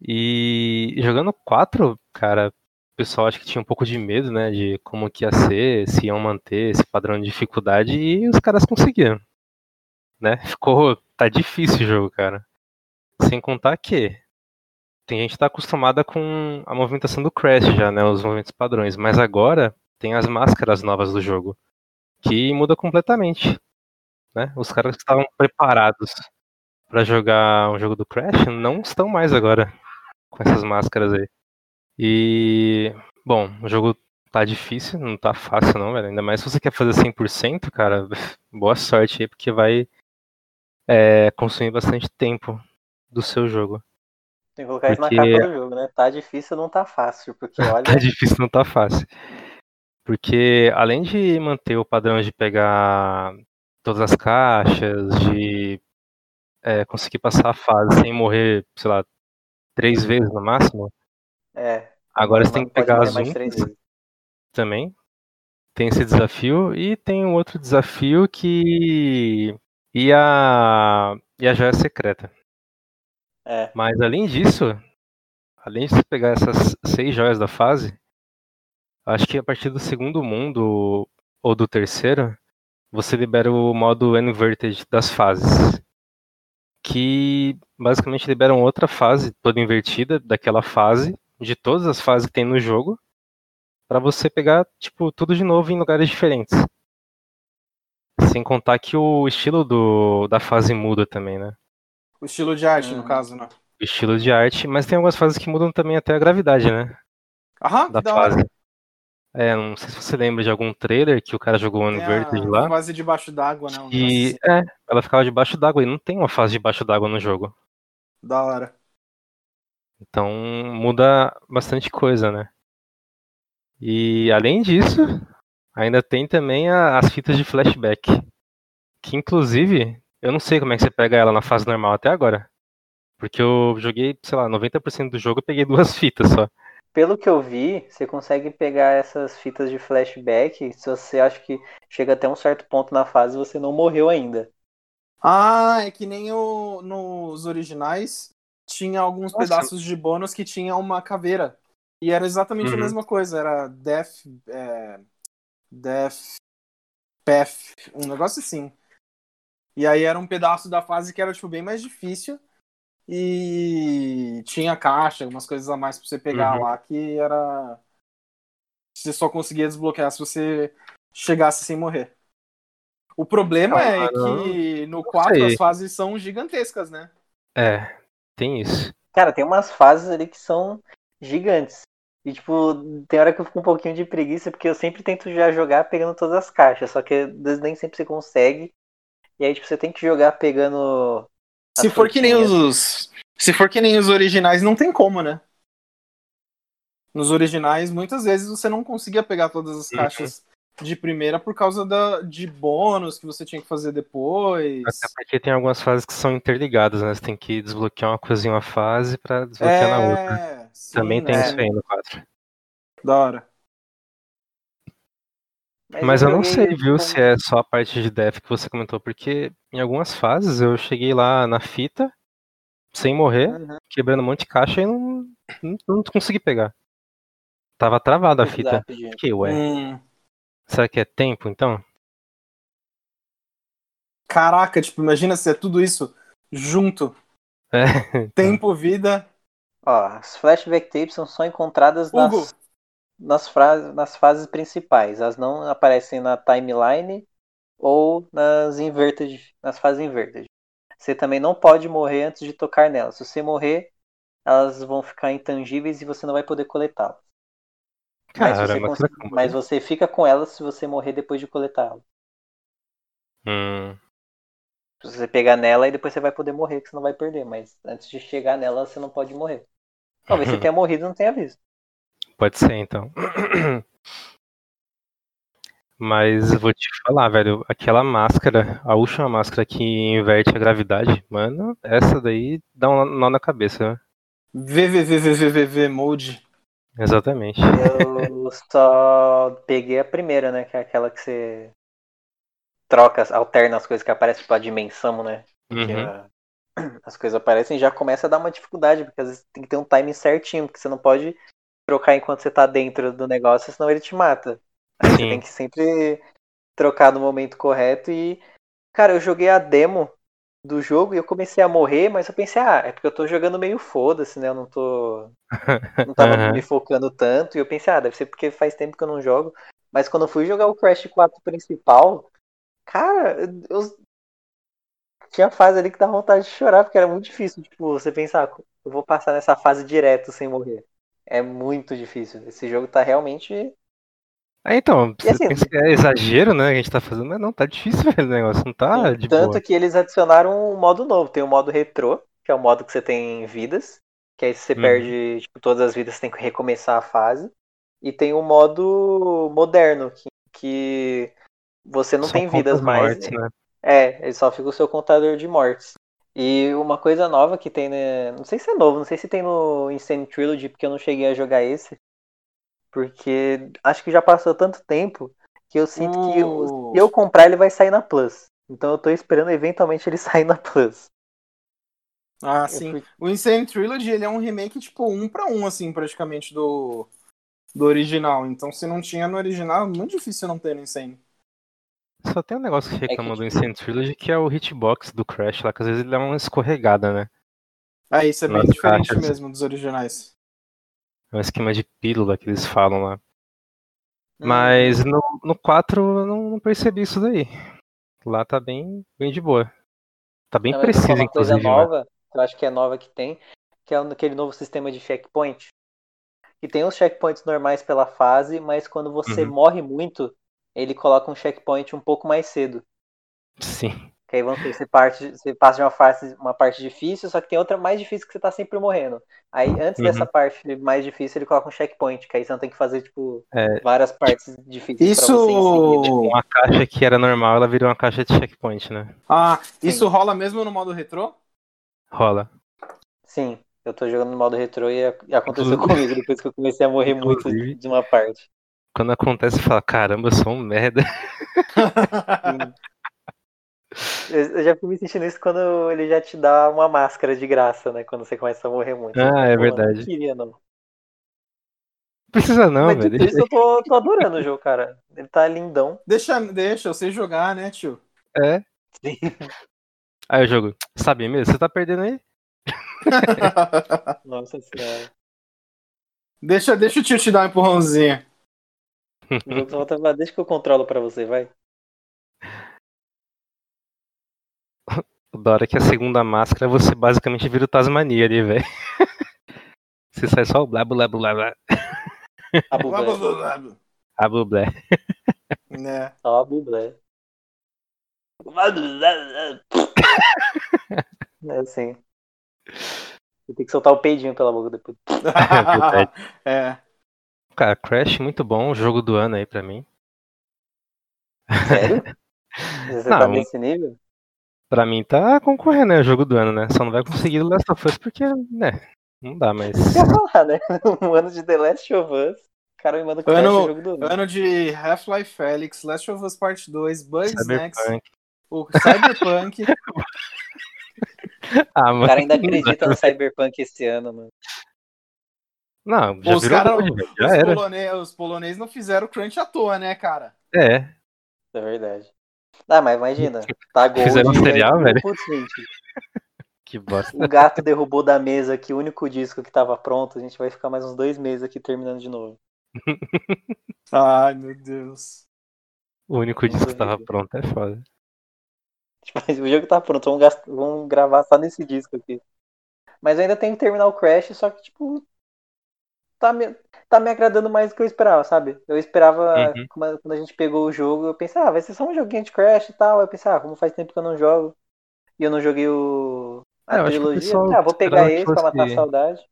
E jogando 4, cara, o pessoal acho que tinha um pouco de medo, né, de como que ia ser, se iam manter esse padrão de dificuldade, e os caras conseguiram, né? Ficou, tá difícil o jogo, cara. Sem contar que tem gente que tá acostumada com a movimentação do Crash já, né, os movimentos padrões, mas agora tem as máscaras novas do jogo, que muda completamente, né? Os caras que estavam preparados pra jogar um jogo do Crash não estão mais agora com essas máscaras aí. E, bom, o jogo tá difícil, não tá fácil não, velho. Ainda mais se você quer fazer 100%, cara, boa sorte aí, porque vai é, consumir bastante tempo do seu jogo. Tem que colocar isso na Porque- capa do jogo, né? Tá difícil, não tá fácil. Porque olha. Tá difícil, não tá fácil. Porque além de manter o padrão de pegar todas as caixas, de é, conseguir passar a fase sem morrer, sei lá, três vezes no máximo, É. agora você tem que pegar as vezes. também. Tem esse desafio e tem um outro desafio que e a e a joia secreta. É. Mas além disso, além de você pegar essas seis joias da fase, acho que a partir do segundo mundo ou do terceiro, você libera o modo Inverted das fases. Que basicamente liberam outra fase toda invertida daquela fase, de todas as fases que tem no jogo, pra você pegar, tipo, tudo de novo em lugares diferentes. Sem contar que o estilo do, da fase muda também, né? O estilo de arte, no Uhum. caso, né? O estilo de arte, mas tem algumas fases que mudam também até a gravidade, né? Aham, Da da hora. É, não sei se você lembra de algum trailer que o cara jogou Tem Inverted a lá. fase debaixo d'água, né? Um E negócio é, ela ficava debaixo d'água e não tem uma fase debaixo d'água no jogo. assim. Da hora. Então muda bastante coisa, né? E além disso, ainda tem também a- as fitas de flashback. Que inclusive, eu não sei como é que você pega ela na fase normal até agora. Porque eu joguei, sei lá, 90% do jogo eu peguei duas fitas só. Pelo que eu vi, você consegue pegar essas fitas de flashback se você acha que chega até um certo ponto na fase e você não morreu ainda. Ah, é que nem o, nos originais tinha alguns Nossa. pedaços de bônus que tinha uma caveira. E era exatamente Uhum. a mesma coisa. Era Death. É, death. Path. Um negócio assim. E aí era um pedaço da fase que era tipo, bem mais difícil. E tinha caixa, algumas coisas a mais pra você pegar Uhum. lá que era. Você só conseguia desbloquear se você chegasse sem morrer. O problema é Ah, não. que no 4 sei. as fases são gigantescas, né? É, tem isso. Cara, tem umas fases ali que são gigantes. E, tipo, tem hora que eu fico um pouquinho de preguiça, porque eu sempre tento já jogar pegando todas as caixas, só que nem sempre você consegue. E aí, tipo, você tem que jogar pegando. Se for que nem os. Se for que nem os originais, não tem como, né? Nos originais, muitas vezes você não conseguia pegar todas as Uhum. caixas de primeira por causa da, de bônus que você tinha que fazer depois. Até porque tem algumas fases que são interligadas, né? Você tem que desbloquear uma coisa em uma fase pra desbloquear na outra. É, sim, Também tem né? isso aí no 4. Da hora. Mas eu não sei, viu, se é só a parte de death que você comentou, porque em algumas fases eu cheguei lá na fita, sem morrer, Uhum. quebrando um monte de caixa e não, não, não consegui pegar. Tava travada a fita. Fiquei, ué, Hum, será que é tempo então? caraca, tipo, imagina se é tudo isso junto. É, Tempo, vida. Ó, as flashback tapes são só encontradas Hugo. nas, nas, fra- nas fases principais. Elas não aparecem na timeline ou nas inverted, nas fases inverted. Você também não pode morrer antes de tocar nelas. Se você morrer, elas vão ficar intangíveis e você não vai poder coletá-las. Mas, você mas cons- mas você fica com elas se você morrer depois de coletá-las. Hum, Se você pegar nela e depois você vai poder morrer, que você não vai perder. Mas antes de chegar nela, você não pode morrer. Talvez você tenha morrido e não tenha visto. Pode ser então. Mas vou te falar, velho, aquela máscara, a última máscara que inverte a gravidade, mano, essa daí dá um nó na cabeça, né? VVVVVV mode. Exatamente. Eu só peguei a primeira, né? Que é aquela que você troca, alterna as coisas que aparecem tipo a dimensão, né? Uhum. a- as coisas aparecem e já começa a dar uma dificuldade, porque às vezes tem que ter um timing certinho, porque você não pode trocar enquanto você tá dentro do negócio, senão ele te mata. Aí você Sim. tem que sempre trocar no momento correto e. Cara, eu joguei a demo do jogo e eu comecei a morrer, mas eu pensei, ah, é porque eu tô jogando meio foda-se, né? Eu não tô. Não tava Aham. me focando tanto. E eu pensei, ah, deve ser porque faz tempo que eu não jogo. Mas quando eu fui jogar o Crash 4 principal, cara, eu. Tinha fase ali que dava vontade de chorar, porque era muito difícil. Tipo, você pensar, eu vou passar nessa fase direto sem morrer. É muito difícil. Esse jogo tá realmente. É, então, você assim- pensa que é exagero, né? A gente tá fazendo, mas não, tá difícil, velho, o negócio. Não tá de Tanto boa. que eles adicionaram um modo novo. Tem o modo retrô, que é o modo que você tem vidas. Que aí você Uhum. perde tipo, todas as vidas, você tem que recomeçar a fase. E tem o modo moderno, que, que você não Só tem vidas as mais. mortes, né? É, ele só fica o seu contador de mortes. E uma coisa nova que tem, né? Não sei se é novo, não sei se tem no Insane Trilogy, porque eu não cheguei a jogar esse. Porque acho que já passou tanto tempo que eu sinto que O- se eu comprar ele vai sair na Plus. Então eu tô esperando eventualmente ele sair na Plus. Ah, Eu sim. fui- O Insane Trilogy, ele é um remake, tipo, um pra um, assim, praticamente, do, do original. Então, se não tinha no original, é muito difícil não ter no Insane. Só tem um negócio que que, reclama do tipo- Insane Trilogy que é o hitbox do Crash lá, que às vezes ele dá uma escorregada, né? Ah, isso é bem Nas diferente caixas. mesmo dos originais. É um esquema de pílula que eles falam lá. Hum, Mas no, no 4 eu não, não percebi isso daí. Lá tá bem, bem de boa. Tá bem falar preciso, uma coisa inclusive. né? nova, que eu acho que é nova que tem, que é aquele novo sistema de checkpoint. Que tem os checkpoints normais pela fase, mas quando você Uhum. morre muito, ele coloca um checkpoint um pouco mais cedo. Sim. Que aí vamos você, parte, você passa de uma, fase, uma parte difícil, só que tem outra mais difícil que você tá sempre morrendo. Aí antes Uhum. dessa parte mais difícil, ele coloca um checkpoint, que aí você não tem que fazer, tipo, É. várias partes difíceis pra Isso. você em seguida. Uma caixa que era normal, ela virou uma caixa de checkpoint, né? Ah, Sim. isso rola mesmo no modo retrô? Rola. Sim, eu tô jogando no modo retrô e aconteceu comigo depois que eu comecei a morrer muito de uma parte. Quando acontece, você fala, caramba, eu sou um merda. Eu já fui me sentindo isso quando ele já te dá uma máscara de graça, né? Quando você começa a morrer muito. Ah, é Pô, verdade. Não queria, não. Precisa não, Mas velho. isso, eu tô, tô adorando o jogo, cara. Ele tá lindão. deixa, deixa, eu sei jogar, né, tio? É. Sim. Aí o jogo, sabe mesmo? Você tá perdendo aí? Nossa senhora. deixa, deixa o tio te dar um empurrãozinho. O jogo só volta pra- Deixa que eu controlo pra você, vai. Da hora que a segunda máscara, você basicamente vira o Tasmania ali, velho. Você sai só o blá blá blá blá. A bublé. A bublé. né? Só a bublé. É assim. Você tem que soltar o peidinho pela boca depois. é. Cara, Crash, muito bom. Jogo do ano aí pra mim. Sério? Você Não, tá nesse nível? Pra mim tá concorrendo, né? Jogo do ano, né? Só não vai conseguir o Last of Us porque, né? Não dá, mas. Falar, né? Um ano de The Last of Us. O cara me manda Crash Ano- o jogo do ano. Ano de Half-Life Felix, Last of Us Part 2, Bugsnax, Cyberpunk. o Cyberpunk. Ah, O mano. cara ainda acredita no Cyberpunk esse ano, mano. Não, já os virou cara-. Já os, era. polonês, os polonês não fizeram crunch à toa, né, cara? É. É verdade. Ah, mas imagina. Tá Gold. Fizeram um velho? putz, gente, Que bosta. O gato derrubou da mesa aqui o único disco que tava pronto. A gente vai ficar mais uns dois meses aqui terminando de novo. Ai, meu Deus. O único disco que tava pronto é foda. Tipo, o jogo tá pronto, vamos, vamos gravar só nesse disco aqui. Mas eu ainda tenho que terminar o Crash, só que, tipo, tá me, tá me agradando mais do que eu esperava, sabe? Eu esperava, Uhum. quando a- gente pegou o jogo, eu pensei, ah, vai ser só um joguinho de Crash e tal. Eu pensei, ah, como faz tempo que eu não jogo. E eu não joguei o. É, A eu acho que o trilogia. pessoal Ah, vou pegar esperava que esse pra matar a fosse- saudade.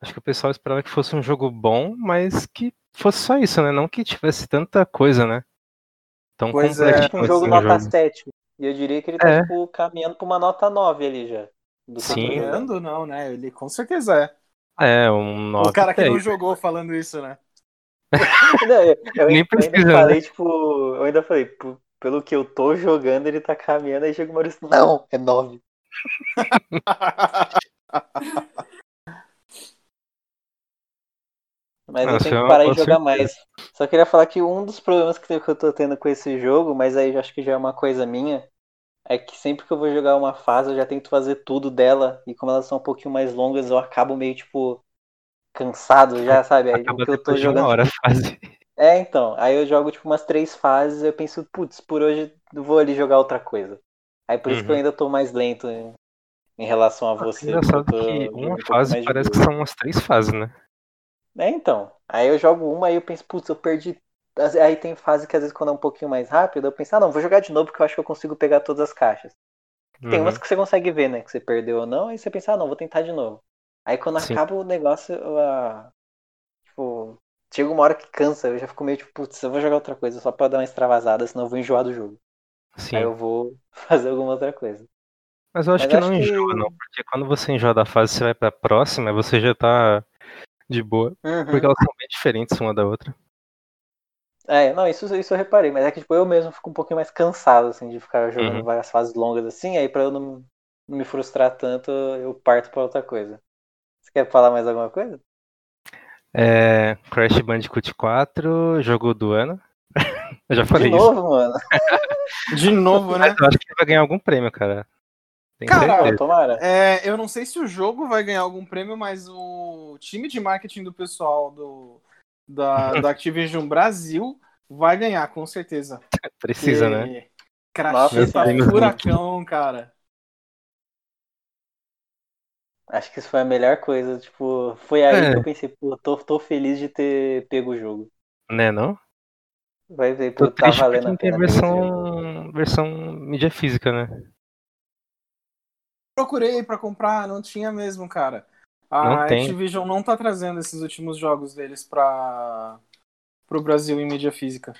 Acho que o pessoal esperava que fosse um jogo bom, mas que fosse só isso, né? Não que tivesse tanta coisa, né? Tão Pois é, Tipo um jogo nota jogo. 7. E eu diria que ele tá, É. tipo, caminhando pra uma nota 9 ali já. Do Sim. Caminhando, não, né? Ele com certeza é. É, um 9. O cara que não 10. jogou falando isso, né? Não, eu, eu Nem ainda pesquisando. falei, tipo, eu ainda falei, "P- pelo que eu tô jogando, ele tá caminhando, aí chega o Maurício, não, é 9. Mas eu Nossa, tenho é que parar de boa jogar mais. Só queria falar que um dos problemas que eu que eu tô tendo com esse jogo, mas aí eu acho que já é uma coisa minha, é que sempre que eu vou jogar uma fase, eu já tento fazer tudo dela, e como elas são um pouquinho mais longas, eu acabo meio, tipo, cansado já, sabe? Aí o Acaba que eu tô de uma jogando. hora a fase. É, então. Aí eu jogo, tipo, umas três fases, eu penso, putz, por hoje eu vou ali jogar outra coisa. Aí por isso que eu Uhum. ainda tô mais lento em, em relação a você. eu Engraçado tô que jogando um uma fase parece que são umas três fases, né? É, então. Aí eu jogo uma e eu penso, putz, eu perdi. Aí tem fase que às vezes quando é um pouquinho mais rápido, eu penso, ah não, vou jogar de novo porque eu acho que eu consigo pegar todas as caixas. Tem Uhum. umas que você consegue ver, né? Que você perdeu ou não, aí você pensa, ah não, vou tentar de novo. Aí quando Sim. acaba o negócio, eu, ah, tipo, chega uma hora que cansa, eu já fico meio tipo, putz, eu vou jogar outra coisa só pra dar uma extravasada, senão eu vou enjoar do jogo. Sim. Aí eu vou fazer alguma outra coisa. Mas eu acho Mas que acho não que- enjoa, não, porque quando você enjoa da fase você vai pra próxima, você já tá de boa. Uhum. Porque elas são bem diferentes uma da outra. É, não, isso, isso eu reparei, mas é que tipo, eu mesmo fico um pouquinho mais cansado, assim, de ficar jogando Uhum. várias fases longas assim, aí pra eu não, não me frustrar tanto, eu parto pra outra coisa. Você quer falar mais alguma coisa? É, Crash Bandicoot 4, jogo do ano. eu já De falei isso. novo, mano. De novo, né? Mas eu acho que ele vai ganhar algum prêmio, cara. Tenho Cara, tomara. É, eu não sei se o jogo vai ganhar algum prêmio, mas o time de marketing do pessoal do, da, da Activision Brasil vai ganhar, com certeza. Precisa, Porque né? Cracheta prêmios furacão, cara. Acho que isso foi a melhor coisa. Tipo, foi aí É. que eu pensei, pô, tô, tô feliz de ter pego o jogo. Né, não? Vai ver, pô, tá valendo a não tem pena jogo. versão, versão mídia física, né? Procurei pra comprar, não tinha mesmo, cara. A Não tem. Activision não tá trazendo esses últimos jogos deles pra pro Brasil em mídia física.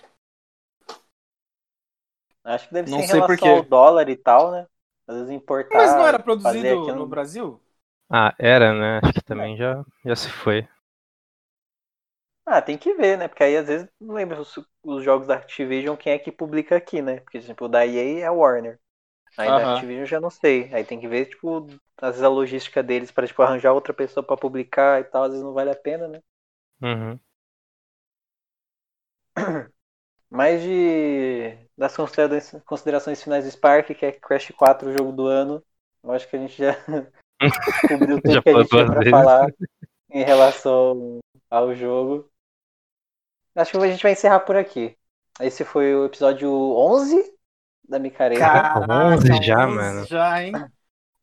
Acho que deve Não ser em sei relação por quê. ao dólar e tal, né? Às vezes importar. Mas não era produzido aqui no Brasil? Ah, era, né? Acho que também já, já se foi. Ah, tem que ver, né? Porque aí às vezes não lembro os, os jogos da Activision quem é que publica aqui, né? Porque, tipo, o da EA é a Warner. Aí da Aham. Activision eu já não sei. Aí tem que ver, tipo, às vezes a logística deles pra, tipo, arranjar outra pessoa pra publicar e tal, às vezes não vale a pena, né? Uhum. Mais de das considerações, considerações finais do Spark, que é Crash 4, o jogo do ano. Eu acho que a gente já cobriu tudo Já que a gente tinha pra vezes. falar em relação ao jogo. Acho que a gente vai encerrar por aqui. Esse foi o episódio 11 da Micareta. Caraca, 11 já, 11 mano. Já, hein?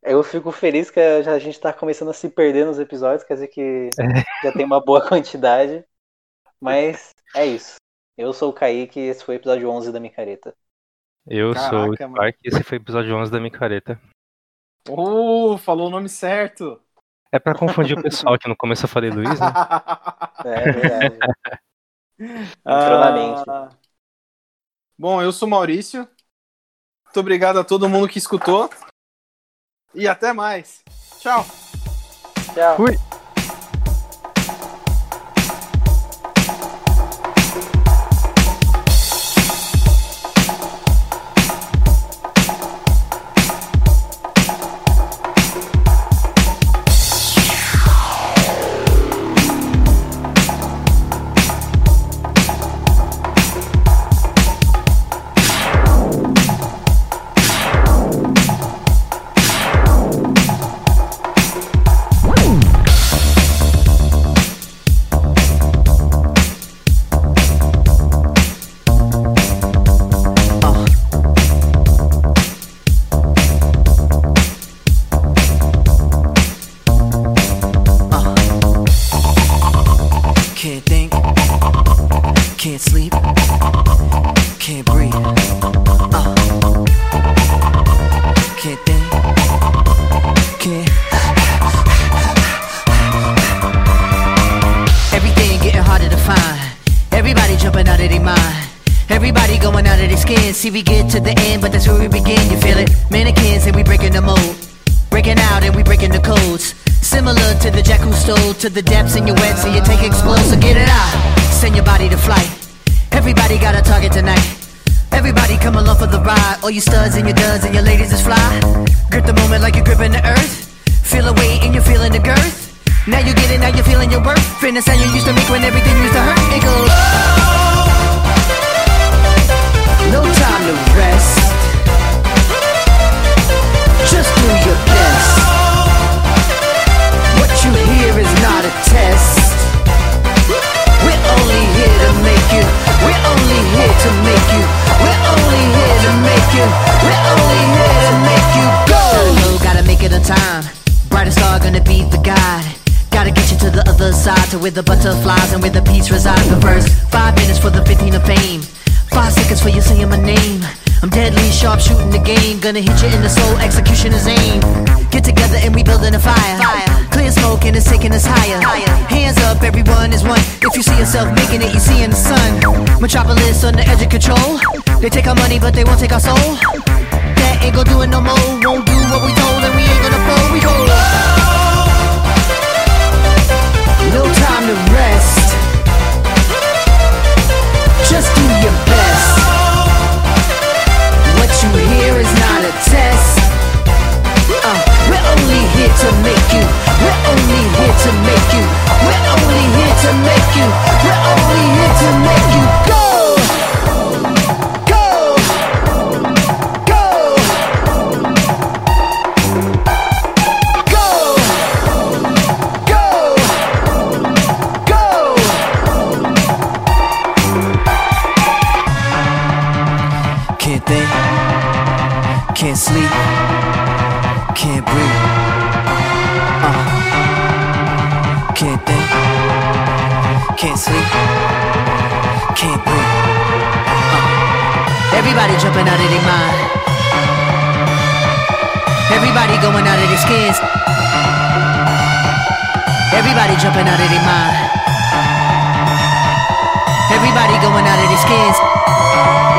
Eu fico feliz que a gente tá começando a se perder nos episódios, quer dizer que já tem uma boa quantidade. Mas é isso. Eu sou o Kaique e esse foi o episódio 11 da Micareta. Eu sou o Caraca, mano. Spark e esse foi o episódio 11 da Micareta. Uh, falou o nome certo. É pra confundir o pessoal que no começo eu falei Luiz, né? É verdade. Entrou na mente. Ah, Bom, eu sou Maurício. Muito obrigado a todo mundo que escutou. E até mais. Tchau. Tchau. Fui. To the depths Gonna hit you in the soul, execution is aim. Get together and we building a fire. Clear smoke and it's taking us higher. higher. Hands up, everyone is one. If you see yourself making it, you see in the sun. Metropolis on the edge of control. They take our money, but they won't take our soul. That ain't gonna do it no more. Won't do what we told, and we ain't gonna fold. We go. No time to rest. Just do your best. What you hear is not test. Uh, we're only here to make you. We're only here to make you. We're only here to make you. We're only here to make you go. Everybody jumping out of their mind. Everybody going out of their skins. Everybody jumping out of their mind. Everybody going out of their skins.